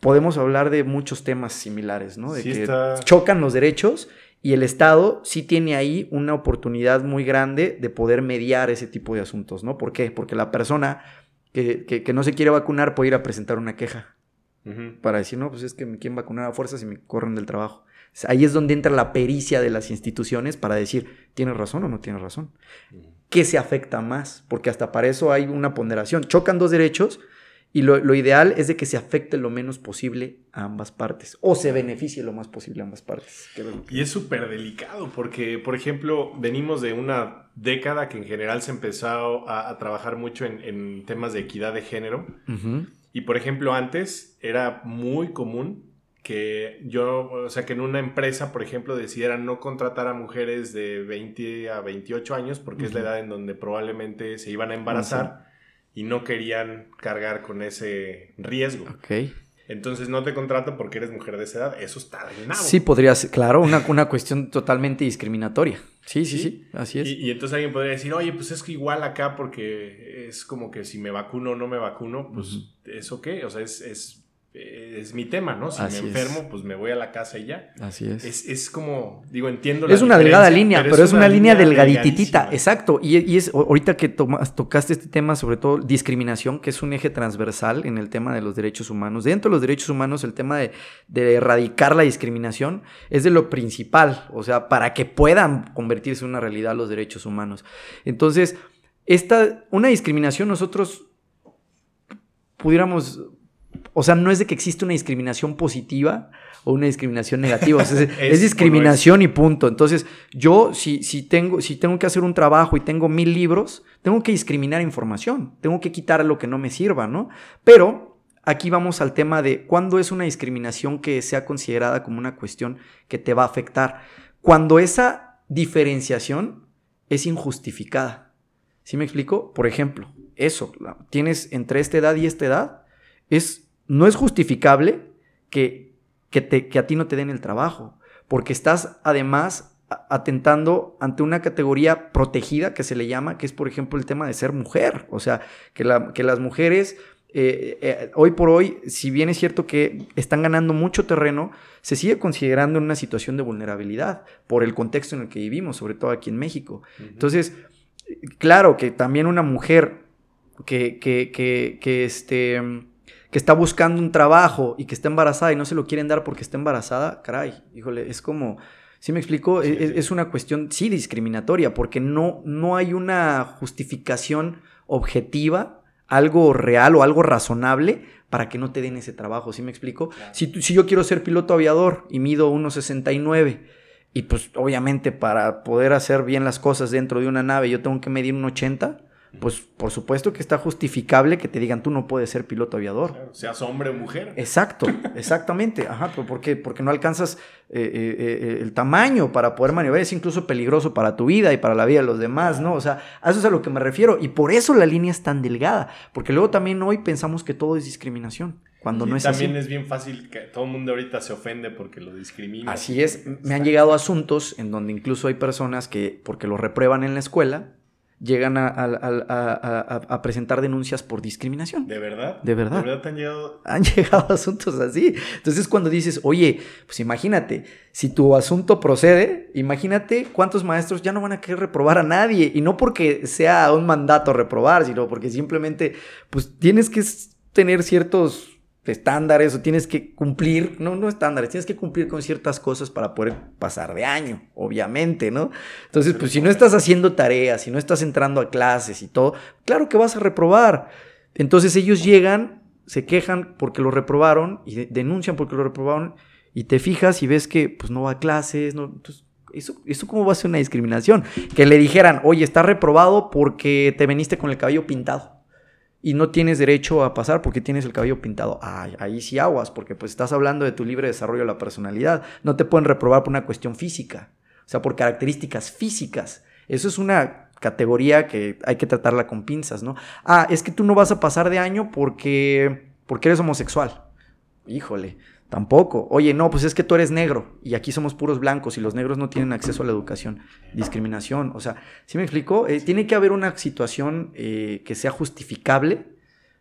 Speaker 3: Podemos hablar de muchos temas similares, ¿no? De que chocan los derechos y el Estado sí tiene ahí una oportunidad muy grande de poder mediar ese tipo de asuntos, ¿no? ¿Por qué? Porque la persona que, que no se quiere vacunar puede ir a presentar una queja para decir, no, pues es que me quieren vacunar a fuerzas y me corren del trabajo. Ahí es donde entra la pericia de las instituciones para decir, ¿tienes razón o no tienes razón? ¿Qué se afecta más? Porque hasta para eso hay una ponderación. Chocan dos derechos y lo, ideal es de que se afecte lo menos posible a ambas partes o se beneficie lo más posible a ambas partes.
Speaker 1: Y es súper delicado porque, por ejemplo, venimos de una década que en general se empezó a, trabajar mucho en, temas de equidad de género. Y por ejemplo, antes era muy común que yo, o sea, que en una empresa, por ejemplo, decidieran no contratar a mujeres de 20 a 28 años porque es la edad en donde probablemente se iban a embarazar y no querían cargar con ese riesgo. Entonces no te contrato porque eres mujer de esa edad. Eso está nabo.
Speaker 3: Sí, podría ser, claro, una, una cuestión totalmente discriminatoria. Sí, sí, sí, así es.
Speaker 1: Y, y, entonces alguien podría decir, oye, pues es que igual acá porque es como que si me vacuno o no me vacuno, pues eso qué, o sea, es, es es mi tema, ¿no? Si me enfermo, pues me voy a la casa y ya.
Speaker 3: Así es.
Speaker 1: Es, es como, digo, entiendo.
Speaker 3: Es una delgada línea, pero, es, una, línea, delgaditita, exacto. Y, y, es ahorita que tocaste este tema, sobre todo discriminación, que es un eje transversal en el tema de los derechos humanos. Dentro de los derechos humanos, el tema de, de erradicar la discriminación es de lo principal, o sea, para que puedan convertirse en una realidad los derechos humanos. Entonces, esta, una discriminación nosotros pudiéramos o sea, no es de que existe una discriminación positiva o una discriminación negativa. es, discriminación y punto. Entonces, yo si, si, tengo, si tengo que hacer un trabajo y tengo mil libros, tengo que discriminar información. Tengo que quitar lo que no me sirva, ¿no? Pero aquí vamos al tema de cuándo es una discriminación que sea considerada como una cuestión que te va a afectar. Cuando esa diferenciación es injustificada. ¿Sí me explico? Por ejemplo, eso, tienes entre esta edad y esta edad, es no es justificable que, que, te, que a ti no te den el trabajo, porque estás además atentando ante una categoría protegida que se le llama, que es por ejemplo el tema de ser mujer. O sea, que, la, que las mujeres eh, eh, hoy por hoy, si bien es cierto que están ganando mucho terreno, se sigue considerando en una situación de vulnerabilidad por el contexto en el que vivimos, sobre todo aquí en México. Entonces, claro que también una mujer que, que, que, que este que está buscando un trabajo y que está embarazada y no se lo quieren dar porque está embarazada, caray, híjole, es como, ¿sí me explico? Es, una cuestión, sí, discriminatoria, porque no, no hay una justificación objetiva, algo real o algo razonable para que no te den ese trabajo, ¿sí me explico? Si, si yo quiero ser piloto aviador y mido 1,69 y pues obviamente para poder hacer bien las cosas dentro de una nave yo tengo que medir un 80, pues por supuesto que está justificable que te digan tú no puedes ser piloto aviador.
Speaker 1: seas hombre o mujer.
Speaker 3: Exacto, exactamente. Ajá, ¿por qué? Porque no alcanzas eh, eh, eh, el tamaño para poder maniobrar. Es incluso peligroso para tu vida y para la vida de los demás, ¿no? O sea, a eso es a lo que me refiero. Y por eso la línea es tan delgada. Porque luego también hoy pensamos que todo es discriminación. Cuando no es
Speaker 1: también es bien fácil que todo el mundo ahorita se ofende porque lo discrimina.
Speaker 3: Así es. Me han llegado asuntos en donde incluso hay personas que, porque lo reprueban en la escuela, llegan a, presentar denuncias por discriminación.
Speaker 1: ¿De verdad?
Speaker 3: ¿De verdad?
Speaker 1: ¿De verdad te han llegado?
Speaker 3: Han llegado asuntos así. Entonces cuando dices, oye, pues imagínate, si tu asunto procede, imagínate cuántos maestros ya no van a querer reprobar a nadie. Y no porque sea un mandato reprobar, sino porque simplemente, pues tienes que tener ciertos estándares o tienes que cumplir, no, no estándares, tienes que cumplir con ciertas cosas para poder pasar de año, obviamente, ¿no? Entonces, pues si no estás haciendo tareas, si no estás entrando a clases y todo, claro que vas a reprobar. Entonces ellos llegan, se quejan porque lo reprobaron y denuncian porque lo reprobaron y te fijas y ves que pues no va a clases, no, entonces, eso, ¿Eso cómo va a ser una discriminación? Que le dijeran, oye, está reprobado porque te veniste con el cabello pintado y no tienes derecho a pasar porque tienes el cabello pintado. ahí sí aguas, porque pues estás hablando de tu libre desarrollo de la personalidad. No te pueden reprobar por una cuestión física, o sea, por características físicas. Eso es una categoría que hay que tratarla con pinzas, ¿no? Ah, es que tú no vas a pasar de año porque, porque eres homosexual. Híjole, Tampoco. Oye, no, pues es que tú eres negro y aquí somos puros blancos y los negros no tienen acceso a la educación. Discriminación. O sea, ¿sí me explico? Eh, tiene que haber una situación eh, que sea justificable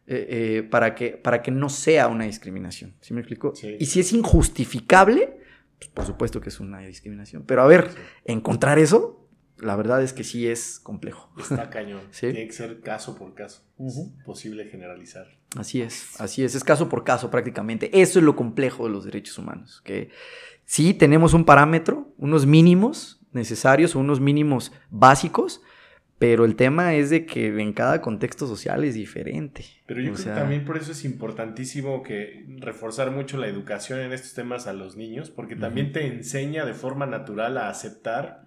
Speaker 3: eh, para, que, para que no sea una discriminación. ¿Sí me explico? Y si es injustificable, pues por supuesto que es una discriminación. Pero a ver, encontrar eso la verdad es que sí es complejo.
Speaker 1: Está cañón. Tiene que ser caso por caso. Es posible generalizar.
Speaker 3: Así es, así es. Es caso por caso prácticamente. Eso es lo complejo de los derechos humanos. Que sí tenemos un parámetro, unos mínimos necesarios o unos mínimos básicos, pero el tema es de que en cada contexto social es diferente.
Speaker 1: Pero yo creo que también por eso es importantísimo que reforzar mucho la educación en estos temas a los niños, porque también te enseña de forma natural a aceptar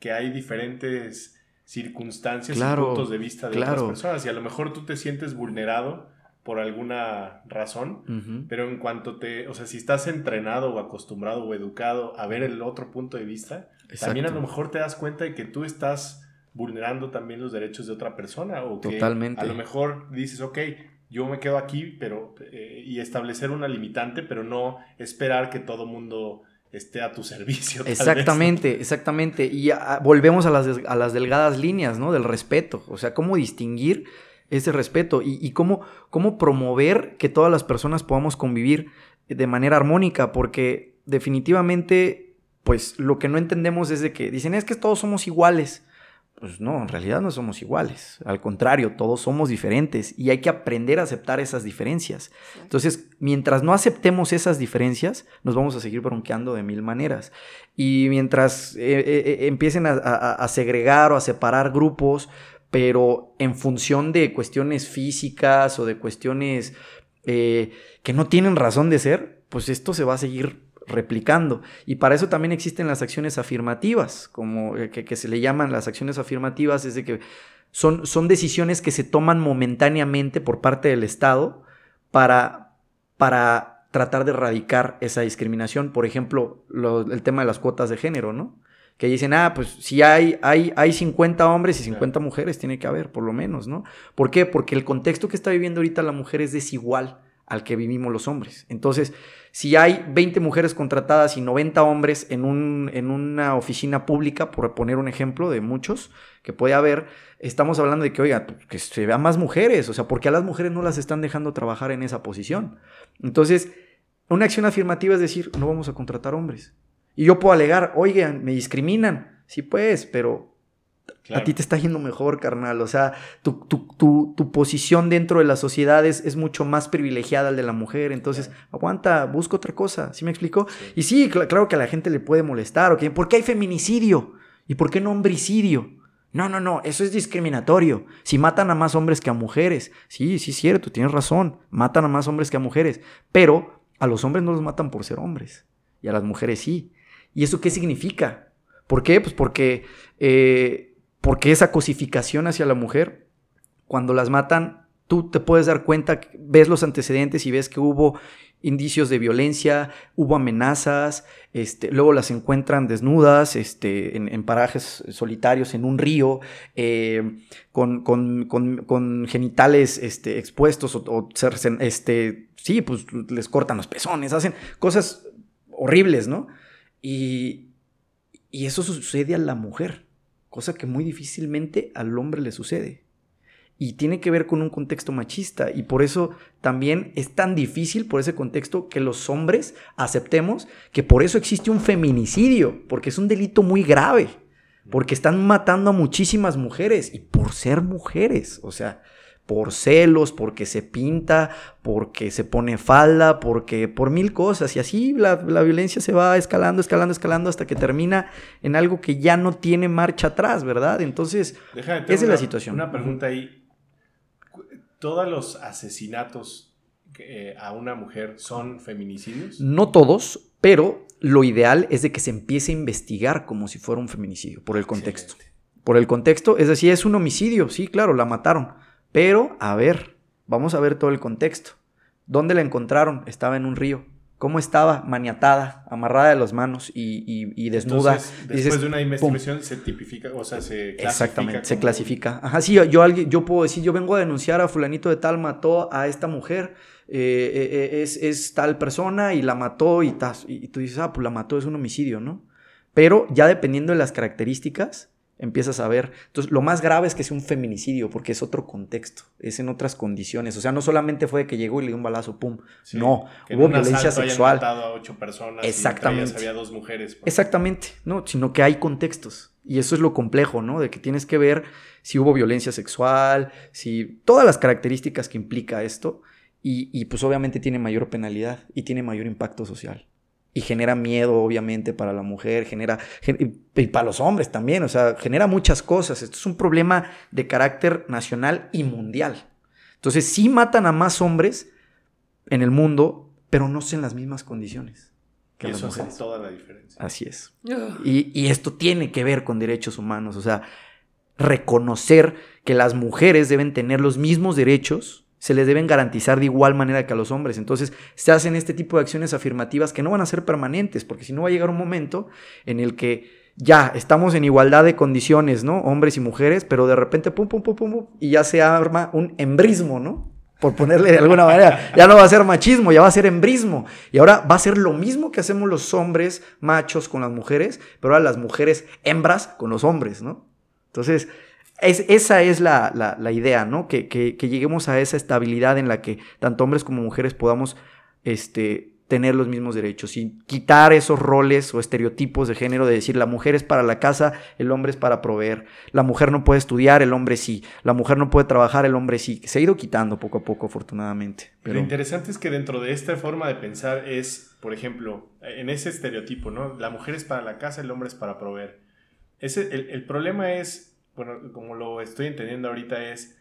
Speaker 1: que hay diferentes circunstancias y puntos de vista de otras personas y a lo mejor tú te sientes vulnerado por alguna razón, pero en cuanto te, o sea, si estás entrenado o acostumbrado o educado a ver el otro punto de vista, también a lo mejor te das cuenta de que tú estás vulnerando también los derechos de otra persona o que a lo mejor dices, ok, yo me quedo aquí, pero eh, y establecer una limitante, pero no esperar que todo mundo esté a tu servicio.
Speaker 3: exactamente, exactamente. Y volvemos a las, a las delgadas líneas, ¿no? Del respeto. O sea, cómo distinguir ese respeto y, cómo, cómo promover que todas las personas podamos convivir de manera armónica, porque definitivamente, pues lo que no entendemos es de que dicen, es que todos somos iguales. Pues no, en realidad no somos iguales. Al contrario, todos somos diferentes y hay que aprender a aceptar esas diferencias. Entonces, mientras no aceptemos esas diferencias, nos vamos a seguir bronqueando de mil maneras. Y mientras eh, eh, eh, empiecen a, segregar o a separar grupos, pero en función de cuestiones físicas o de cuestiones que no tienen razón de ser, pues esto se va a seguir replicando. Y para eso también existen las acciones afirmativas, como eh, que, se le llaman las acciones afirmativas, es de que son, son decisiones que se toman momentáneamente por parte del Estado para, para tratar de erradicar esa discriminación. Por ejemplo, el tema de las cuotas de género, ¿no? Que dicen, ah, pues si hay, hay, hay 50 hombres y 50 mujeres, tiene que haber, por lo menos, ¿no? ¿Por qué? Porque el contexto que está viviendo ahorita la mujer es desigual al que vivimos los hombres. Entonces, si hay 20 mujeres contratadas y 90 hombres en, un, en una oficina pública, por poner un ejemplo de muchos que puede haber, estamos hablando de que, oiga, que se vean más mujeres, o sea, porque a las mujeres no las están dejando trabajar en esa posición. Entonces, una acción afirmativa es decir, no vamos a contratar hombres. Y yo puedo alegar, oigan, me discriminan. Sí, pues, pero a ti te está yendo mejor, carnal. O sea, tu, tu, posición dentro de la sociedad es, mucho más privilegiada al de la mujer. Entonces, aguanta, busca otra cosa. ¿Sí me explico? Y sí, claro que a la gente le puede molestar. ¿okay? ¿Por qué hay feminicidio? ¿Y por qué no homicidio? No, no, no, eso es discriminatorio. Si matan a más hombres que a mujeres. Sí, sí, es cierto, tienes razón. Matan a más hombres que a mujeres. Pero a los hombres no los matan por ser hombres. Y a las mujeres sí. ¿Y eso qué significa? ¿Por qué? Pues porque eh, porque esa cosificación hacia la mujer, cuando las matan, tú te puedes dar cuenta, ves los antecedentes y ves que hubo indicios de violencia, hubo amenazas, este, luego las encuentran desnudas este, en, parajes solitarios, en un río, eh, con, genitales este, expuestos o, este, sí, pues les cortan los pezones, hacen cosas horribles, ¿no? Y eso sucede a la mujer cosa que muy difícilmente al hombre le sucede. Y tiene que ver con un contexto machista y por eso también es tan difícil por ese contexto que los hombres aceptemos que por eso existe un feminicidio, porque es un delito muy grave, porque están matando a muchísimas mujeres y por ser mujeres, o sea, por celos, porque se pinta, porque se pone falda, porque por mil cosas. Y así la, violencia se va escalando, escalando, escalando hasta que termina en algo que ya no tiene marcha atrás, ¿verdad? Entonces, esa es la situación.
Speaker 1: Una pregunta ahí. ¿Todos los asesinatos eh, a una mujer son feminicidios?
Speaker 3: No todos, pero lo ideal es de que se empiece a investigar como si fuera un feminicidio, por el contexto. Por el contexto, es decir, es un homicidio, sí, claro, la mataron pero, a ver, vamos a ver todo el contexto. ¿Dónde la encontraron? Estaba en un río. ¿Cómo estaba? Maniatada, amarrada de las manos y, desnuda.
Speaker 1: después de una investigación se tipifica, o sea, se
Speaker 3: clasifica. Exactamente, se clasifica. Ajá, sí, yo, yo puedo decir, yo vengo a denunciar a fulanito de tal, mató a esta mujer, eh, eh, eh, es, es, tal persona y la mató y, y tú dices, ah, pues la mató, es un homicidio, ¿no? Pero ya dependiendo de las características, empiezas a ver. Entonces, lo más grave es que sea un feminicidio, porque es otro contexto, es en otras condiciones. O sea, no solamente fue que llegó y le dio un balazo, pum. no, hubo violencia sexual.
Speaker 1: matado a ocho personas
Speaker 3: Exactamente.
Speaker 1: Y había dos mujeres.
Speaker 3: Exactamente, no, sino que hay contextos. Y eso es lo complejo, ¿no? De que tienes que ver si hubo violencia sexual, si todas las características que implica esto. Y, y pues obviamente tiene mayor penalidad y tiene mayor impacto social y genera miedo, obviamente, para la mujer, genera, y para los hombres también, o sea, genera muchas cosas. Esto es un problema de carácter nacional y mundial. Entonces, sí matan a más hombres en el mundo, pero no en las mismas condiciones.
Speaker 1: Que y eso hace toda la diferencia.
Speaker 3: Así es. Y, y esto tiene que ver con derechos humanos, o sea, reconocer que las mujeres deben tener los mismos derechos se les deben garantizar de igual manera que a los hombres. Entonces se hacen este tipo de acciones afirmativas que no van a ser permanentes, porque si no va a llegar un momento en el que ya estamos en igualdad de condiciones, ¿no? Hombres y mujeres, pero de repente pum, pum, pum, pum, pum y ya se arma un embrismo, ¿no? por ponerle de alguna manera. Ya no va a ser machismo, ya va a ser embrismo. Y ahora va a ser lo mismo que hacemos los hombres machos con las mujeres, pero ahora las mujeres hembras con los hombres, ¿no? Entonces, esa es la, idea, ¿no? Que, que, lleguemos a esa estabilidad en la que tanto hombres como mujeres podamos este, tener los mismos derechos y quitar esos roles o estereotipos de género de decir la mujer es para la casa, el hombre es para proveer, la mujer no puede estudiar, el hombre sí, la mujer no puede trabajar, el hombre sí. Se ha ido quitando poco a poco, afortunadamente.
Speaker 1: Pero... Lo interesante es que dentro de esta forma de pensar es, por ejemplo, en ese estereotipo, ¿no? La mujer es para la casa, el hombre es para proveer. Ese, el, el problema es, bueno, como lo estoy entendiendo ahorita, es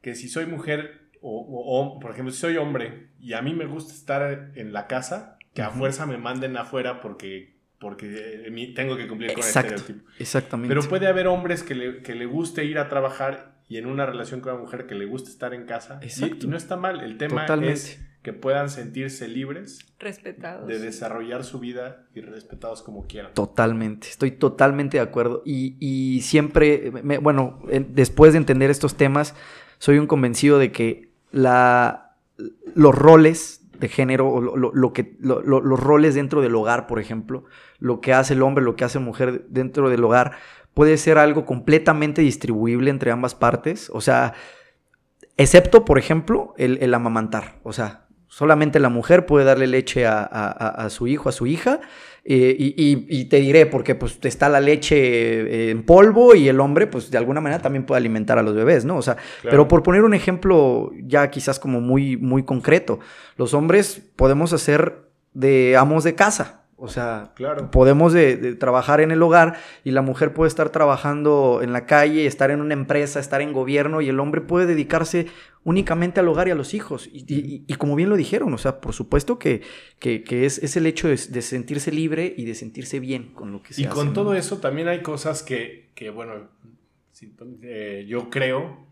Speaker 1: que si soy mujer o, por ejemplo, si soy hombre y a mí me gusta estar en la casa, que a fuerza me manden afuera porque, porque tengo que cumplir con el estereotipo.
Speaker 3: Exactamente.
Speaker 1: Pero puede haber hombres que le, que le guste ir a trabajar y en una relación con una mujer que le guste estar en casa. Y, no está mal. El tema es que puedan sentirse libres.
Speaker 2: Respetados.
Speaker 1: De desarrollar su vida y respetados como quieran.
Speaker 3: Totalmente. Estoy totalmente de acuerdo. Y, y siempre, bueno, después de entender estos temas, soy un convencido de que la, los roles de género, lo, que, los roles dentro del hogar, por ejemplo, lo que hace el hombre, lo que hace la mujer dentro del hogar, puede ser algo completamente distribuible entre ambas partes. O sea, excepto, por ejemplo, el, amamantar. O sea, solamente la mujer puede darle leche a su hijo, a su hija, eh, y, te diré, porque pues está la leche eh, en polvo y el hombre, pues de alguna manera también puede alimentar a los bebés, ¿no? O sea, pero por poner un ejemplo ya quizás como muy, muy concreto, los hombres podemos hacer de amos de casa, o sea, claro. podemos de, trabajar en el hogar y la mujer puede estar trabajando en la calle, estar en una empresa, estar en gobierno y el hombre puede dedicarse únicamente al hogar y a los hijos. Y, como bien lo dijeron, o sea, por supuesto que, que, es, el hecho de, sentirse libre y de sentirse bien con lo que se
Speaker 1: Y con todo eso también hay cosas que, que bueno, eh, yo creo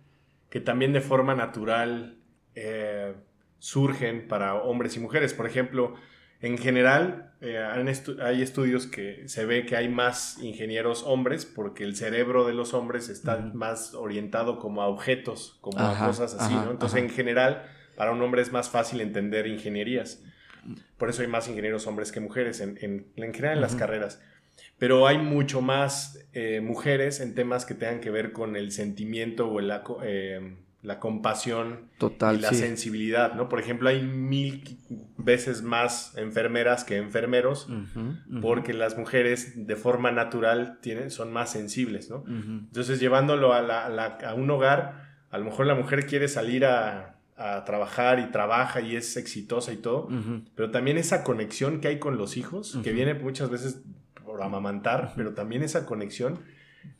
Speaker 1: que también de forma natural eh, surgen para hombres y mujeres. Por ejemplo, en general, eh, hay estudios que se ve que hay más ingenieros hombres porque el cerebro de los hombres está más orientado como a objetos, como a cosas así, ¿no? Entonces, en general, para un hombre es más fácil entender ingenierías. Por eso hay más ingenieros hombres que mujeres, en, en, general en las carreras. Pero hay mucho más eh, mujeres en temas que tengan que ver con el sentimiento o el, eh, la compasión
Speaker 3: Total,
Speaker 1: y la sensibilidad, ¿no? Por ejemplo, hay mil veces más enfermeras que enfermeros porque las mujeres de forma natural tienen, son más sensibles, ¿no? Entonces, llevándolo a, un hogar, a lo mejor la mujer quiere salir a, trabajar y trabaja y es exitosa y todo, pero también esa conexión que hay con los hijos, que viene muchas veces por amamantar, pero también esa conexión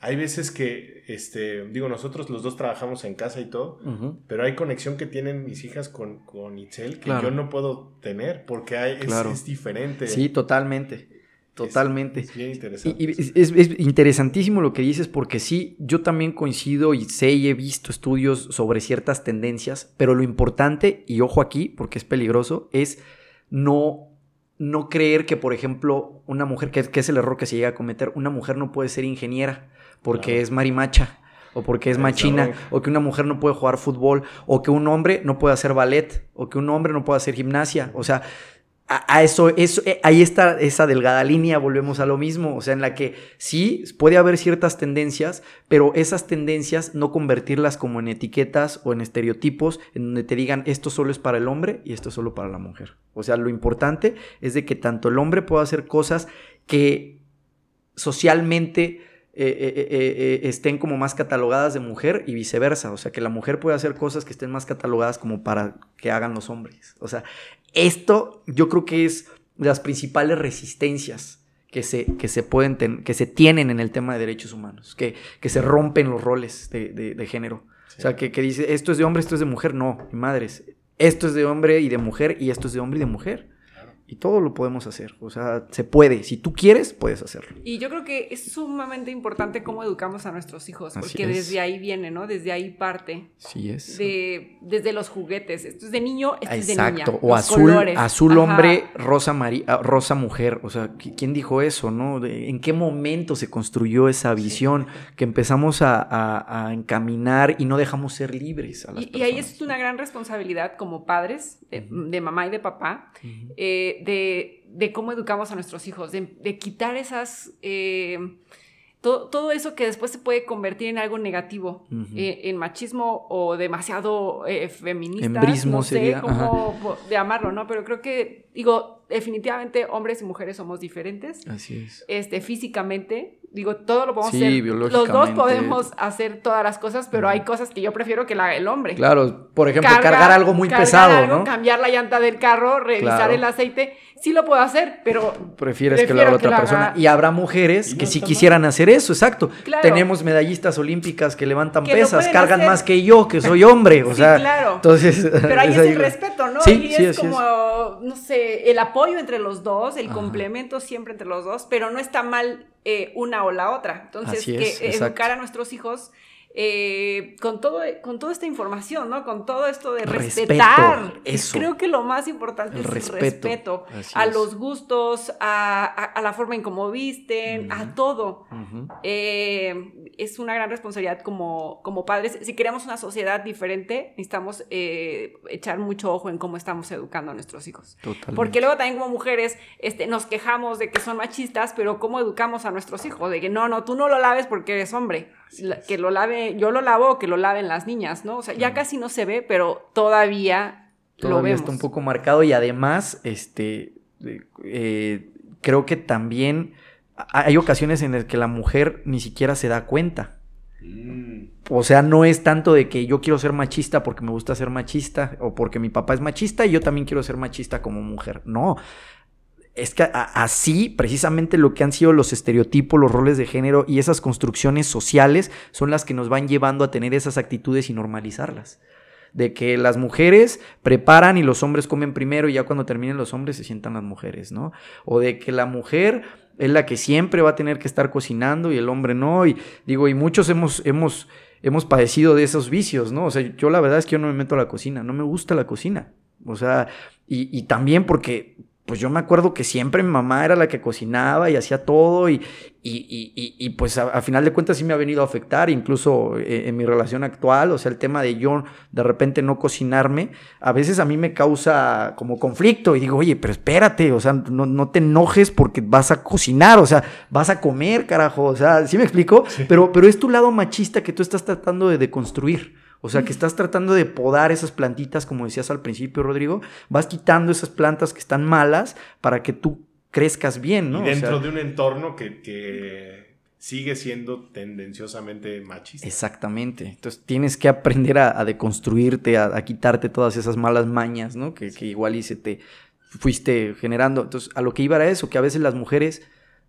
Speaker 1: hay veces que, este, digo, nosotros los dos trabajamos en casa y todo, pero hay conexión que tienen mis hijas con, con Itzel que yo no puedo tener porque hay, es, diferente.
Speaker 3: Sí, totalmente. Totalmente.
Speaker 1: Es, bien interesante.
Speaker 3: Y, es, interesantísimo lo que dices porque sí, yo también coincido y sé y he visto estudios sobre ciertas tendencias, pero lo importante, y ojo aquí porque es peligroso, es no no creer que, por ejemplo, una mujer, que, es el error que se llega a cometer, una mujer no puede ser ingeniera porque es marimacha o porque es machina, o que una mujer no puede jugar fútbol, o que un hombre no puede hacer ballet, o que un hombre no puede hacer gimnasia. O sea, a, eso, eso, eh, ahí está esa delgada línea, volvemos a lo mismo, o sea, en la que sí puede haber ciertas tendencias, pero esas tendencias no convertirlas como en etiquetas o en estereotipos en donde te digan esto solo es para el hombre y esto solo para la mujer. O sea, lo importante es de que tanto el hombre pueda hacer cosas que socialmente eh, eh, estén como más catalogadas de mujer y viceversa. O sea, que la mujer pueda hacer cosas que estén más catalogadas como para que hagan los hombres. O sea, esto yo creo que es de las principales resistencias que se, que se, pueden que se tienen en el tema de derechos humanos, que, que se rompen los roles de, género. O sea, que, dice, esto es de hombre, esto es de mujer. No, madres. Esto es de hombre y de mujer y esto es de hombre y de mujer. Y todo lo podemos hacer. O sea, se puede. Si tú quieres, puedes hacerlo.
Speaker 2: Y yo creo que es sumamente importante cómo educamos a nuestros hijos, porque
Speaker 3: es.
Speaker 2: desde ahí viene, ¿no? Desde ahí parte.
Speaker 3: Sí es.
Speaker 2: De, desde los juguetes. Esto es de niño, esto es de niña.
Speaker 3: Exacto. O
Speaker 2: Los
Speaker 3: azul,
Speaker 2: colores.
Speaker 3: azul
Speaker 2: Ajá.
Speaker 3: hombre, rosa ah, rosa mujer. O sea, ¿qui- ¿quién dijo eso, no? ¿En qué momento se construyó esa visión que empezamos a, a- a encaminar y no dejamos ser libres a las
Speaker 2: Y, y ahí
Speaker 3: personas?
Speaker 2: es una gran responsabilidad como padres, de, de mamá y de papá, eh, de, de cómo educamos a nuestros hijos, de, de quitar esas... eh, todo, todo eso que después se puede convertir en algo negativo, eh, en machismo o demasiado eh, feminista.
Speaker 3: Embrismo
Speaker 2: no sé
Speaker 3: sería,
Speaker 2: cómo po- llamarlo, ¿no? Pero creo que, digo, definitivamente hombres y mujeres somos diferentes.
Speaker 3: Así es.
Speaker 2: Este, físicamente, digo, todo lo podemos
Speaker 3: Sí,
Speaker 2: hacer. Los dos
Speaker 3: biológicamente.
Speaker 2: podemos hacer todas las cosas, pero hay cosas que yo prefiero que la haga el hombre.
Speaker 3: Claro, por ejemplo,
Speaker 2: Cargar-
Speaker 3: cargar algo muy
Speaker 2: cargar
Speaker 3: pesado,
Speaker 2: algo,
Speaker 3: ¿no?
Speaker 2: Cambiar la llanta del carro, revisar
Speaker 3: Claro.
Speaker 2: el aceite, sí lo puedo hacer, pero
Speaker 3: Prefieres que lo haga otra
Speaker 2: lo
Speaker 3: persona.
Speaker 2: haga-
Speaker 3: Y habrá mujeres
Speaker 1: Y
Speaker 3: que sí quisieran hacer eso, exacto.
Speaker 2: Claro.
Speaker 3: Tenemos medallistas olímpicas que levantan
Speaker 2: Que
Speaker 3: pesas, cargan
Speaker 2: hacer.
Speaker 3: más que yo, que soy hombre. O
Speaker 2: Sí,
Speaker 3: sea,
Speaker 2: claro.
Speaker 3: entonces.
Speaker 2: pero ahí es el respeto, ¿no?
Speaker 3: Sí,
Speaker 2: es como, no sé, el apoyo entre los dos, el
Speaker 3: Ajá.
Speaker 2: complemento siempre entre los dos, pero no está mal eh, una o la otra. Entonces, que
Speaker 3: exacto.
Speaker 2: educar a nuestros hijos eh, con, todo, con toda esta información, ¿no? Con todo esto de
Speaker 3: Respeto,
Speaker 2: respetar.
Speaker 3: eso.
Speaker 2: Creo que lo más importante
Speaker 3: El
Speaker 2: es
Speaker 3: respeto,
Speaker 2: respeto a
Speaker 3: es.
Speaker 2: los gustos, a, a- a la forma en cómo visten, a todo. Eh, es una gran responsabilidad como, como padres. Si queremos una sociedad diferente, necesitamos eh, echar mucho ojo en cómo estamos educando a nuestros hijos.
Speaker 3: Totalmente.
Speaker 2: Porque luego también como mujeres este, nos quejamos de que son machistas, pero ¿cómo educamos a nuestros hijos? De que no, no, tú no lo laves porque eres hombre. La- que lo lave, yo lo lavo o que lo laven las niñas, ¿no? O sea, ya casi no se ve, pero todavía, lo
Speaker 3: Todavía
Speaker 2: vemos.
Speaker 3: está un poco marcado y además, este, eh, creo que también ha- hay ocasiones en las que la mujer ni siquiera se da cuenta.
Speaker 1: Mm.
Speaker 3: O sea, no es tanto de que yo quiero ser machista porque me gusta ser machista o porque mi papá es machista y yo también quiero ser machista como mujer. No. Es que así, precisamente lo que han sido los estereotipos, los roles de género y esas construcciones sociales son las que nos van llevando a tener esas actitudes y normalizarlas. De que las mujeres preparan y los hombres comen primero y ya cuando terminen los hombres se sientan las mujeres, ¿no? O de que la mujer es la que siempre va a tener que estar cocinando y el hombre no. Y digo, y muchos hemos, hemos, hemos padecido de esos vicios, ¿no? O sea, yo la verdad es que yo no me meto a la cocina, no me gusta la cocina. O sea, y también porque, pues yo me acuerdo que siempre mi mamá era la que cocinaba y hacía todo y, y, y- y- pues a, a final de cuentas sí me ha venido a afectar, incluso eh, en mi relación actual, o sea, el tema de yo de repente no cocinarme, a veces a mí me causa como conflicto y digo, oye, pero espérate, o sea, no, no te enojes porque vas a cocinar, o sea, vas a comer, carajo, o sea, ¿sí me explico? Pero, pero es tu lado machista que tú estás tratando de deconstruir. O sea, que estás tratando de podar esas plantitas, como decías al principio, Rodrigo. Vas quitando esas plantas que están malas para que tú crezcas bien, ¿no?
Speaker 1: Y
Speaker 3: O sea,
Speaker 1: dentro de un entorno que, que sigue siendo tendenciosamente machista.
Speaker 3: Exactamente. Entonces tienes que aprender a, a deconstruirte, a, a quitarte todas esas malas mañas, ¿no? Que, que igual y se te fuiste generando. Entonces, a lo que iba era eso, que a veces las mujeres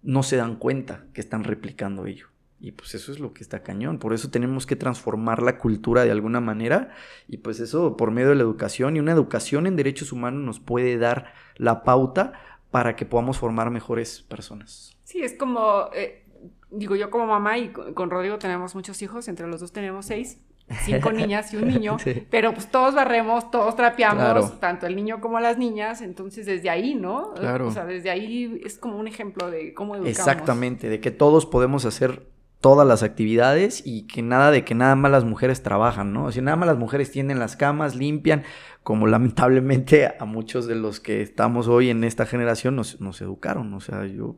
Speaker 3: no se dan cuenta que están replicando ello. Y pues eso es lo que está cañón. Por eso tenemos que transformar la cultura de alguna manera. Y pues eso por medio de la educación. Y una educación en derechos humanos nos puede dar la pauta para que podamos formar mejores personas.
Speaker 2: Sí, es como, eh, digo yo como mamá y con, con Rodrigo tenemos muchos hijos, entre los dos tenemos seis, cinco niñas y un niño,
Speaker 3: Sí.
Speaker 2: pero pues todos barremos, todos trapeamos,
Speaker 3: Claro.
Speaker 2: tanto el niño como las niñas, entonces desde ahí, ¿no?
Speaker 3: Claro.
Speaker 2: O sea, desde ahí es como un ejemplo de cómo educamos.
Speaker 3: Exactamente, de que todos podemos hacer todas las actividades y que nada de que nada más las mujeres trabajan, ¿no? O sea, nada más las mujeres tienden las camas, limpian, como lamentablemente a muchos de los que estamos hoy en esta generación nos, nos educaron, o sea, yo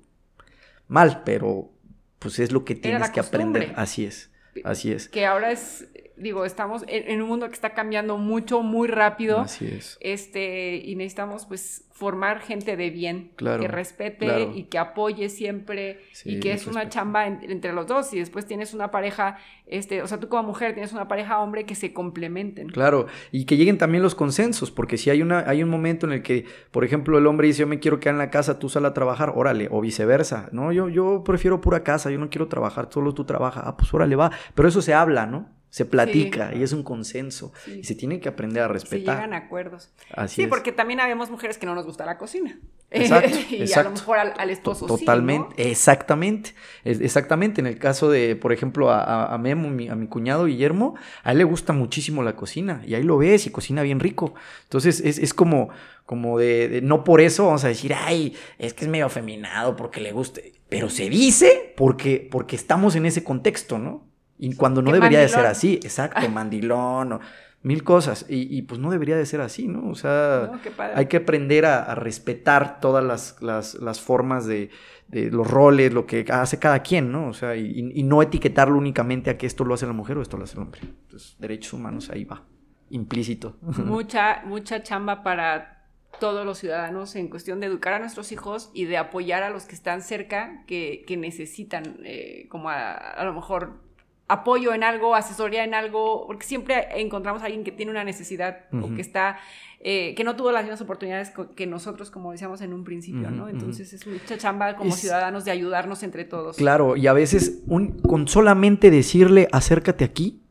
Speaker 3: mal, pero pues es lo que tienes que aprender, así es, así es,
Speaker 2: Que ahora es, digo, estamos en, en un mundo que está cambiando mucho, muy rápido.
Speaker 3: así es.
Speaker 2: Este, y necesitamos pues formar gente de bien,
Speaker 3: Claro,
Speaker 2: que respete
Speaker 3: claro.
Speaker 2: y que apoye siempre
Speaker 3: Sí,
Speaker 2: y que es una chamba en- entre los dos y después tienes una pareja, este, o sea, tú como mujer tienes una pareja hombre que se complementen.
Speaker 3: Claro, y que lleguen también los consensos, porque si hay, una, hay un momento en el que, por ejemplo, el hombre dice, yo me quiero quedar en la casa, tú sal a trabajar, órale, o viceversa, no, yo, yo prefiero pura casa, yo no quiero trabajar, solo tú trabajas, ah, pues órale, va, pero eso se habla, ¿no? Se platica y es un consenso. Y se tiene que aprender a respetar.
Speaker 2: Se llegan a acuerdos.
Speaker 3: Así
Speaker 2: sí, porque también habemos mujeres que no nos gusta la cocina.
Speaker 3: Exacto,
Speaker 2: y a lo mejor al, esposo
Speaker 3: Totalmente,
Speaker 2: sí,
Speaker 3: exactamente. Exactamente. En el caso de, por ejemplo, a, a Memo, a mi cuñado Guillermo, a él le gusta muchísimo la cocina. Y ahí lo ves y cocina bien rico. Entonces es, es como, como de, no por eso vamos a decir, ay, es que es medio afeminado porque le guste. Pero se dice porque, porque estamos en ese contexto, ¿no? Y cuando no debería de ser así, exacto, mandilón o mil cosas. Y, pues no debería de ser así, ¿no? O sea, hay que aprender a, respetar todas las, formas de, los roles, lo que hace cada quien, ¿no? O sea, y, no etiquetarlo únicamente a que esto lo hace la mujer o esto lo hace el hombre. Entonces, derechos humanos ahí va, implícito.
Speaker 2: Mucha, mucha chamba para todos los ciudadanos en cuestión de educar a nuestros hijos y de apoyar a los que están cerca, que, necesitan, eh, como a, lo mejor apoyo en algo, asesoría en algo, porque siempre encontramos a alguien que tiene una necesidad o que está, eh, que no tuvo las mismas oportunidades que nosotros, como decíamos en un principio, ¿no? Entonces es mucha chamba como ciudadanos de ayudarnos entre todos.
Speaker 3: Claro, y a veces un, con solamente decirle acércate aquí,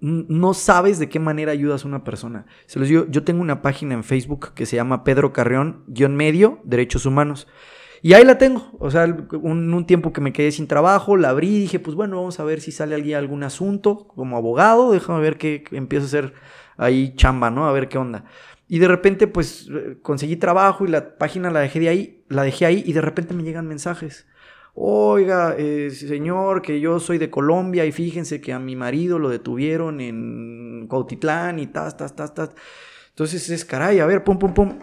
Speaker 3: no sabes de qué manera ayudas a una persona. Se los digo, yo tengo una página en Facebook que se llama Pedro Carrión, guion medio, Derechos Humanos. Y ahí la tengo. O sea, un, tiempo que me quedé sin trabajo, la abrí dije, pues bueno, vamos a ver si sale alguien algún asunto como abogado. Déjame ver qué empiezo a hacer ahí chamba, ¿no? A ver qué onda. Y de repente, pues, conseguí trabajo y la página la dejé de ahí, la dejé ahí y de repente me llegan mensajes. Oiga, eh, señor, que yo soy de Colombia y fíjense que a mi marido lo detuvieron en Cuautitlán y tas, tas, tas, tas. Entonces es, caray, a ver, pum, pum, pum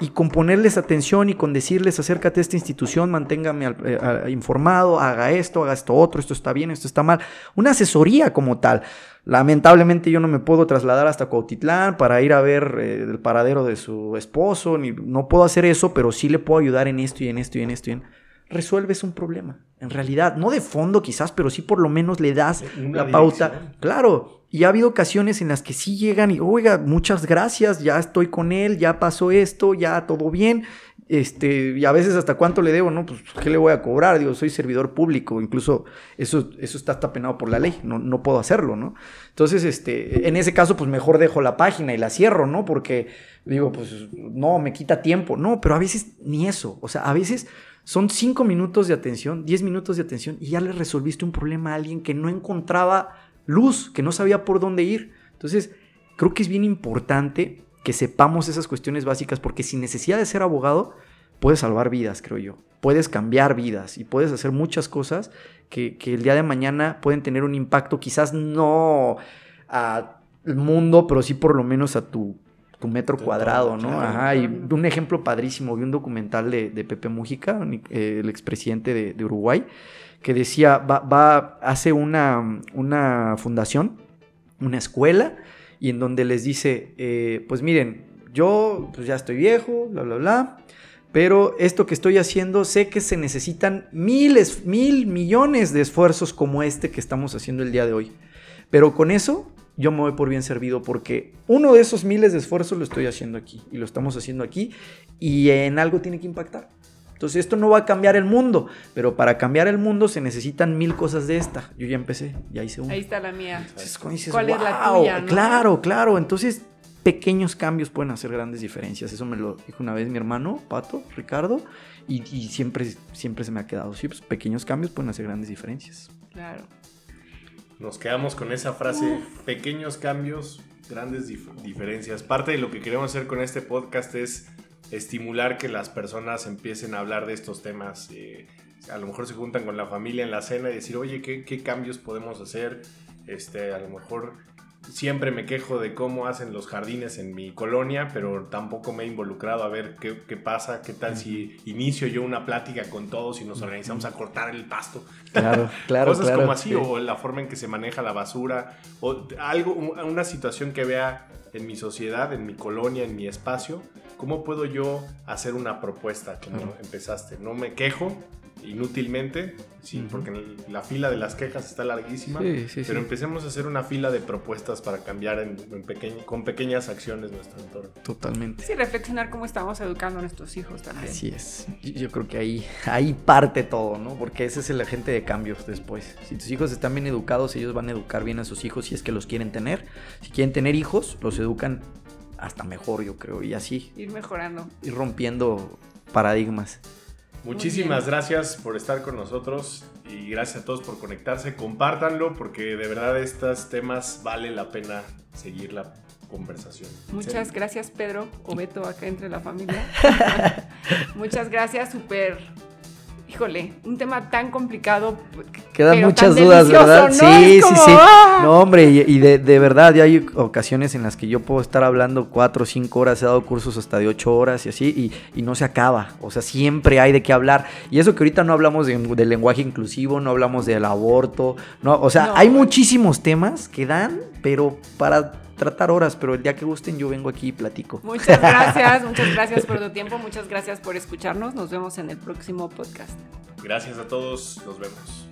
Speaker 3: y con ponerles atención y con decirles acércate a esta institución, manténgame eh, informado, haga esto, haga esto otro, esto está bien, esto está mal. Una asesoría como tal. Lamentablemente yo no me puedo trasladar hasta Cuautitlán para ir a ver eh, el paradero de su esposo, ni, no puedo hacer eso, pero sí le puedo ayudar en esto y en esto y en esto y en resuelves un problema. En realidad, no de fondo quizás, pero sí por lo menos le das la pauta. Claro, y ha habido ocasiones en las que sí llegan y, oiga, muchas gracias, ya estoy con él, ya pasó esto, ya todo bien. Este, y a veces hasta cuánto le debo, ¿no? Pues, ¿qué le voy a cobrar? Digo, soy servidor público, incluso eso, eso está tapenado por la ley, no, no puedo hacerlo, ¿no? Entonces, este, en ese caso, pues mejor dejo la página y la cierro, ¿no? Porque digo, pues no, me quita tiempo. No, pero a veces ni eso. O sea, a veces son cinco minutos de atención, diez minutos de atención y ya le resolviste un problema a alguien que no encontraba luz, que no sabía por dónde ir. Entonces, creo que es bien importante que sepamos esas cuestiones básicas porque sin necesidad de ser abogado, puedes salvar vidas, creo yo. Puedes cambiar vidas y puedes hacer muchas cosas que, el día de mañana pueden tener un impacto, quizás no al mundo, pero sí por lo menos a tu, tu metro cuadrado, ¿no? Ajá, y un ejemplo padrísimo, vi un documental de, Pepe Mujica, el expresidente de, de Uruguay, que decía, va, va hace una, una, fundación, una escuela, y en donde les dice, eh, pues miren, yo pues ya estoy viejo, bla, bla, bla, pero esto que estoy haciendo, sé que se necesitan miles, mil millones de esfuerzos como este que estamos haciendo el día de hoy. Pero con eso yo me voy por bien servido porque uno de esos miles de esfuerzos lo estoy haciendo aquí y lo estamos haciendo aquí y en algo tiene que impactar. Entonces esto no va a cambiar el mundo, pero para cambiar el mundo se necesitan mil cosas de esta. Yo ya empecé, ya hice una.
Speaker 2: Ahí está la mía.
Speaker 3: ¿Cuál es la tuya? Claro, claro. Entonces pequeños cambios pueden hacer grandes diferencias. Eso me lo dijo una vez mi hermano, Pato, Ricardo, y, siempre, siempre se me ha quedado. Sí, pues pequeños cambios pueden hacer grandes diferencias.
Speaker 2: Claro.
Speaker 1: Nos quedamos con esa frase, pequeños cambios, grandes diferencias. Parte de lo que queremos hacer con este podcast es estimular que las personas empiecen a hablar de estos temas. Eh, a lo mejor se juntan con la familia en la cena y decir, oye, ¿qué, qué cambios podemos hacer? Este, a lo mejor siempre me quejo de cómo hacen los jardines en mi colonia, pero tampoco me he involucrado a ver qué, pasa, qué tal si inicio yo una plática con todos y nos organizamos a cortar el pasto.
Speaker 3: Claro, claro.
Speaker 1: Cosas como así, o la forma en que se maneja la basura, o algo, una situación que vea en mi sociedad, en mi colonia, en mi espacio, ¿cómo puedo yo hacer una propuesta como empezaste? No me quejo, inútilmente, sí, porque la fila de las quejas está larguísima,
Speaker 3: Sí, sí,
Speaker 1: pero
Speaker 3: sí.
Speaker 1: empecemos a hacer una fila de propuestas para cambiar en, con pequeñas acciones nuestro entorno.
Speaker 3: Totalmente.
Speaker 2: Sí, reflexionar cómo estamos educando a nuestros hijos también.
Speaker 3: Así es. Yo- Yo creo que ahí, ahí parte todo, ¿no? Porque ese es el agente de cambios después. Si tus hijos están bien educados, ellos van a educar bien a sus hijos si es que los quieren tener. Si quieren tener hijos, los educan hasta mejor, yo creo. Y así,
Speaker 2: Ir mejorando.
Speaker 3: ir rompiendo paradigmas.
Speaker 1: Muchísimas gracias por estar con nosotros y gracias a todos por conectarse. Compártanlo porque de verdad estos temas vale la pena seguir la conversación.
Speaker 2: Muchas
Speaker 1: Sí.
Speaker 2: gracias, Pedro o Beto, acá entre la familia. Muchas gracias, súper. Híjole, un tema tan complicado.
Speaker 3: Quedan muchas dudas, ¿verdad?
Speaker 2: ¿no?
Speaker 3: Sí, sí, sí.
Speaker 2: ¡ah!
Speaker 3: No, hombre, y, y de, de verdad, ya hay ocasiones en las que yo puedo estar hablando cuatro o cinco horas, he dado cursos hasta de ocho horas y así, y, y no se acaba. O sea, siempre hay de qué hablar. Y eso que ahorita no hablamos de- del lenguaje inclusivo, no hablamos del aborto, no, o sea,
Speaker 2: No,
Speaker 3: hay muchísimos temas que dan, pero para tratar horas, pero el día que gusten yo vengo aquí y platico.
Speaker 2: Muchas gracias, muchas gracias por tu tiempo, muchas gracias por escucharnos. Nos vemos en el próximo podcast.
Speaker 1: Gracias a todos, nos vemos.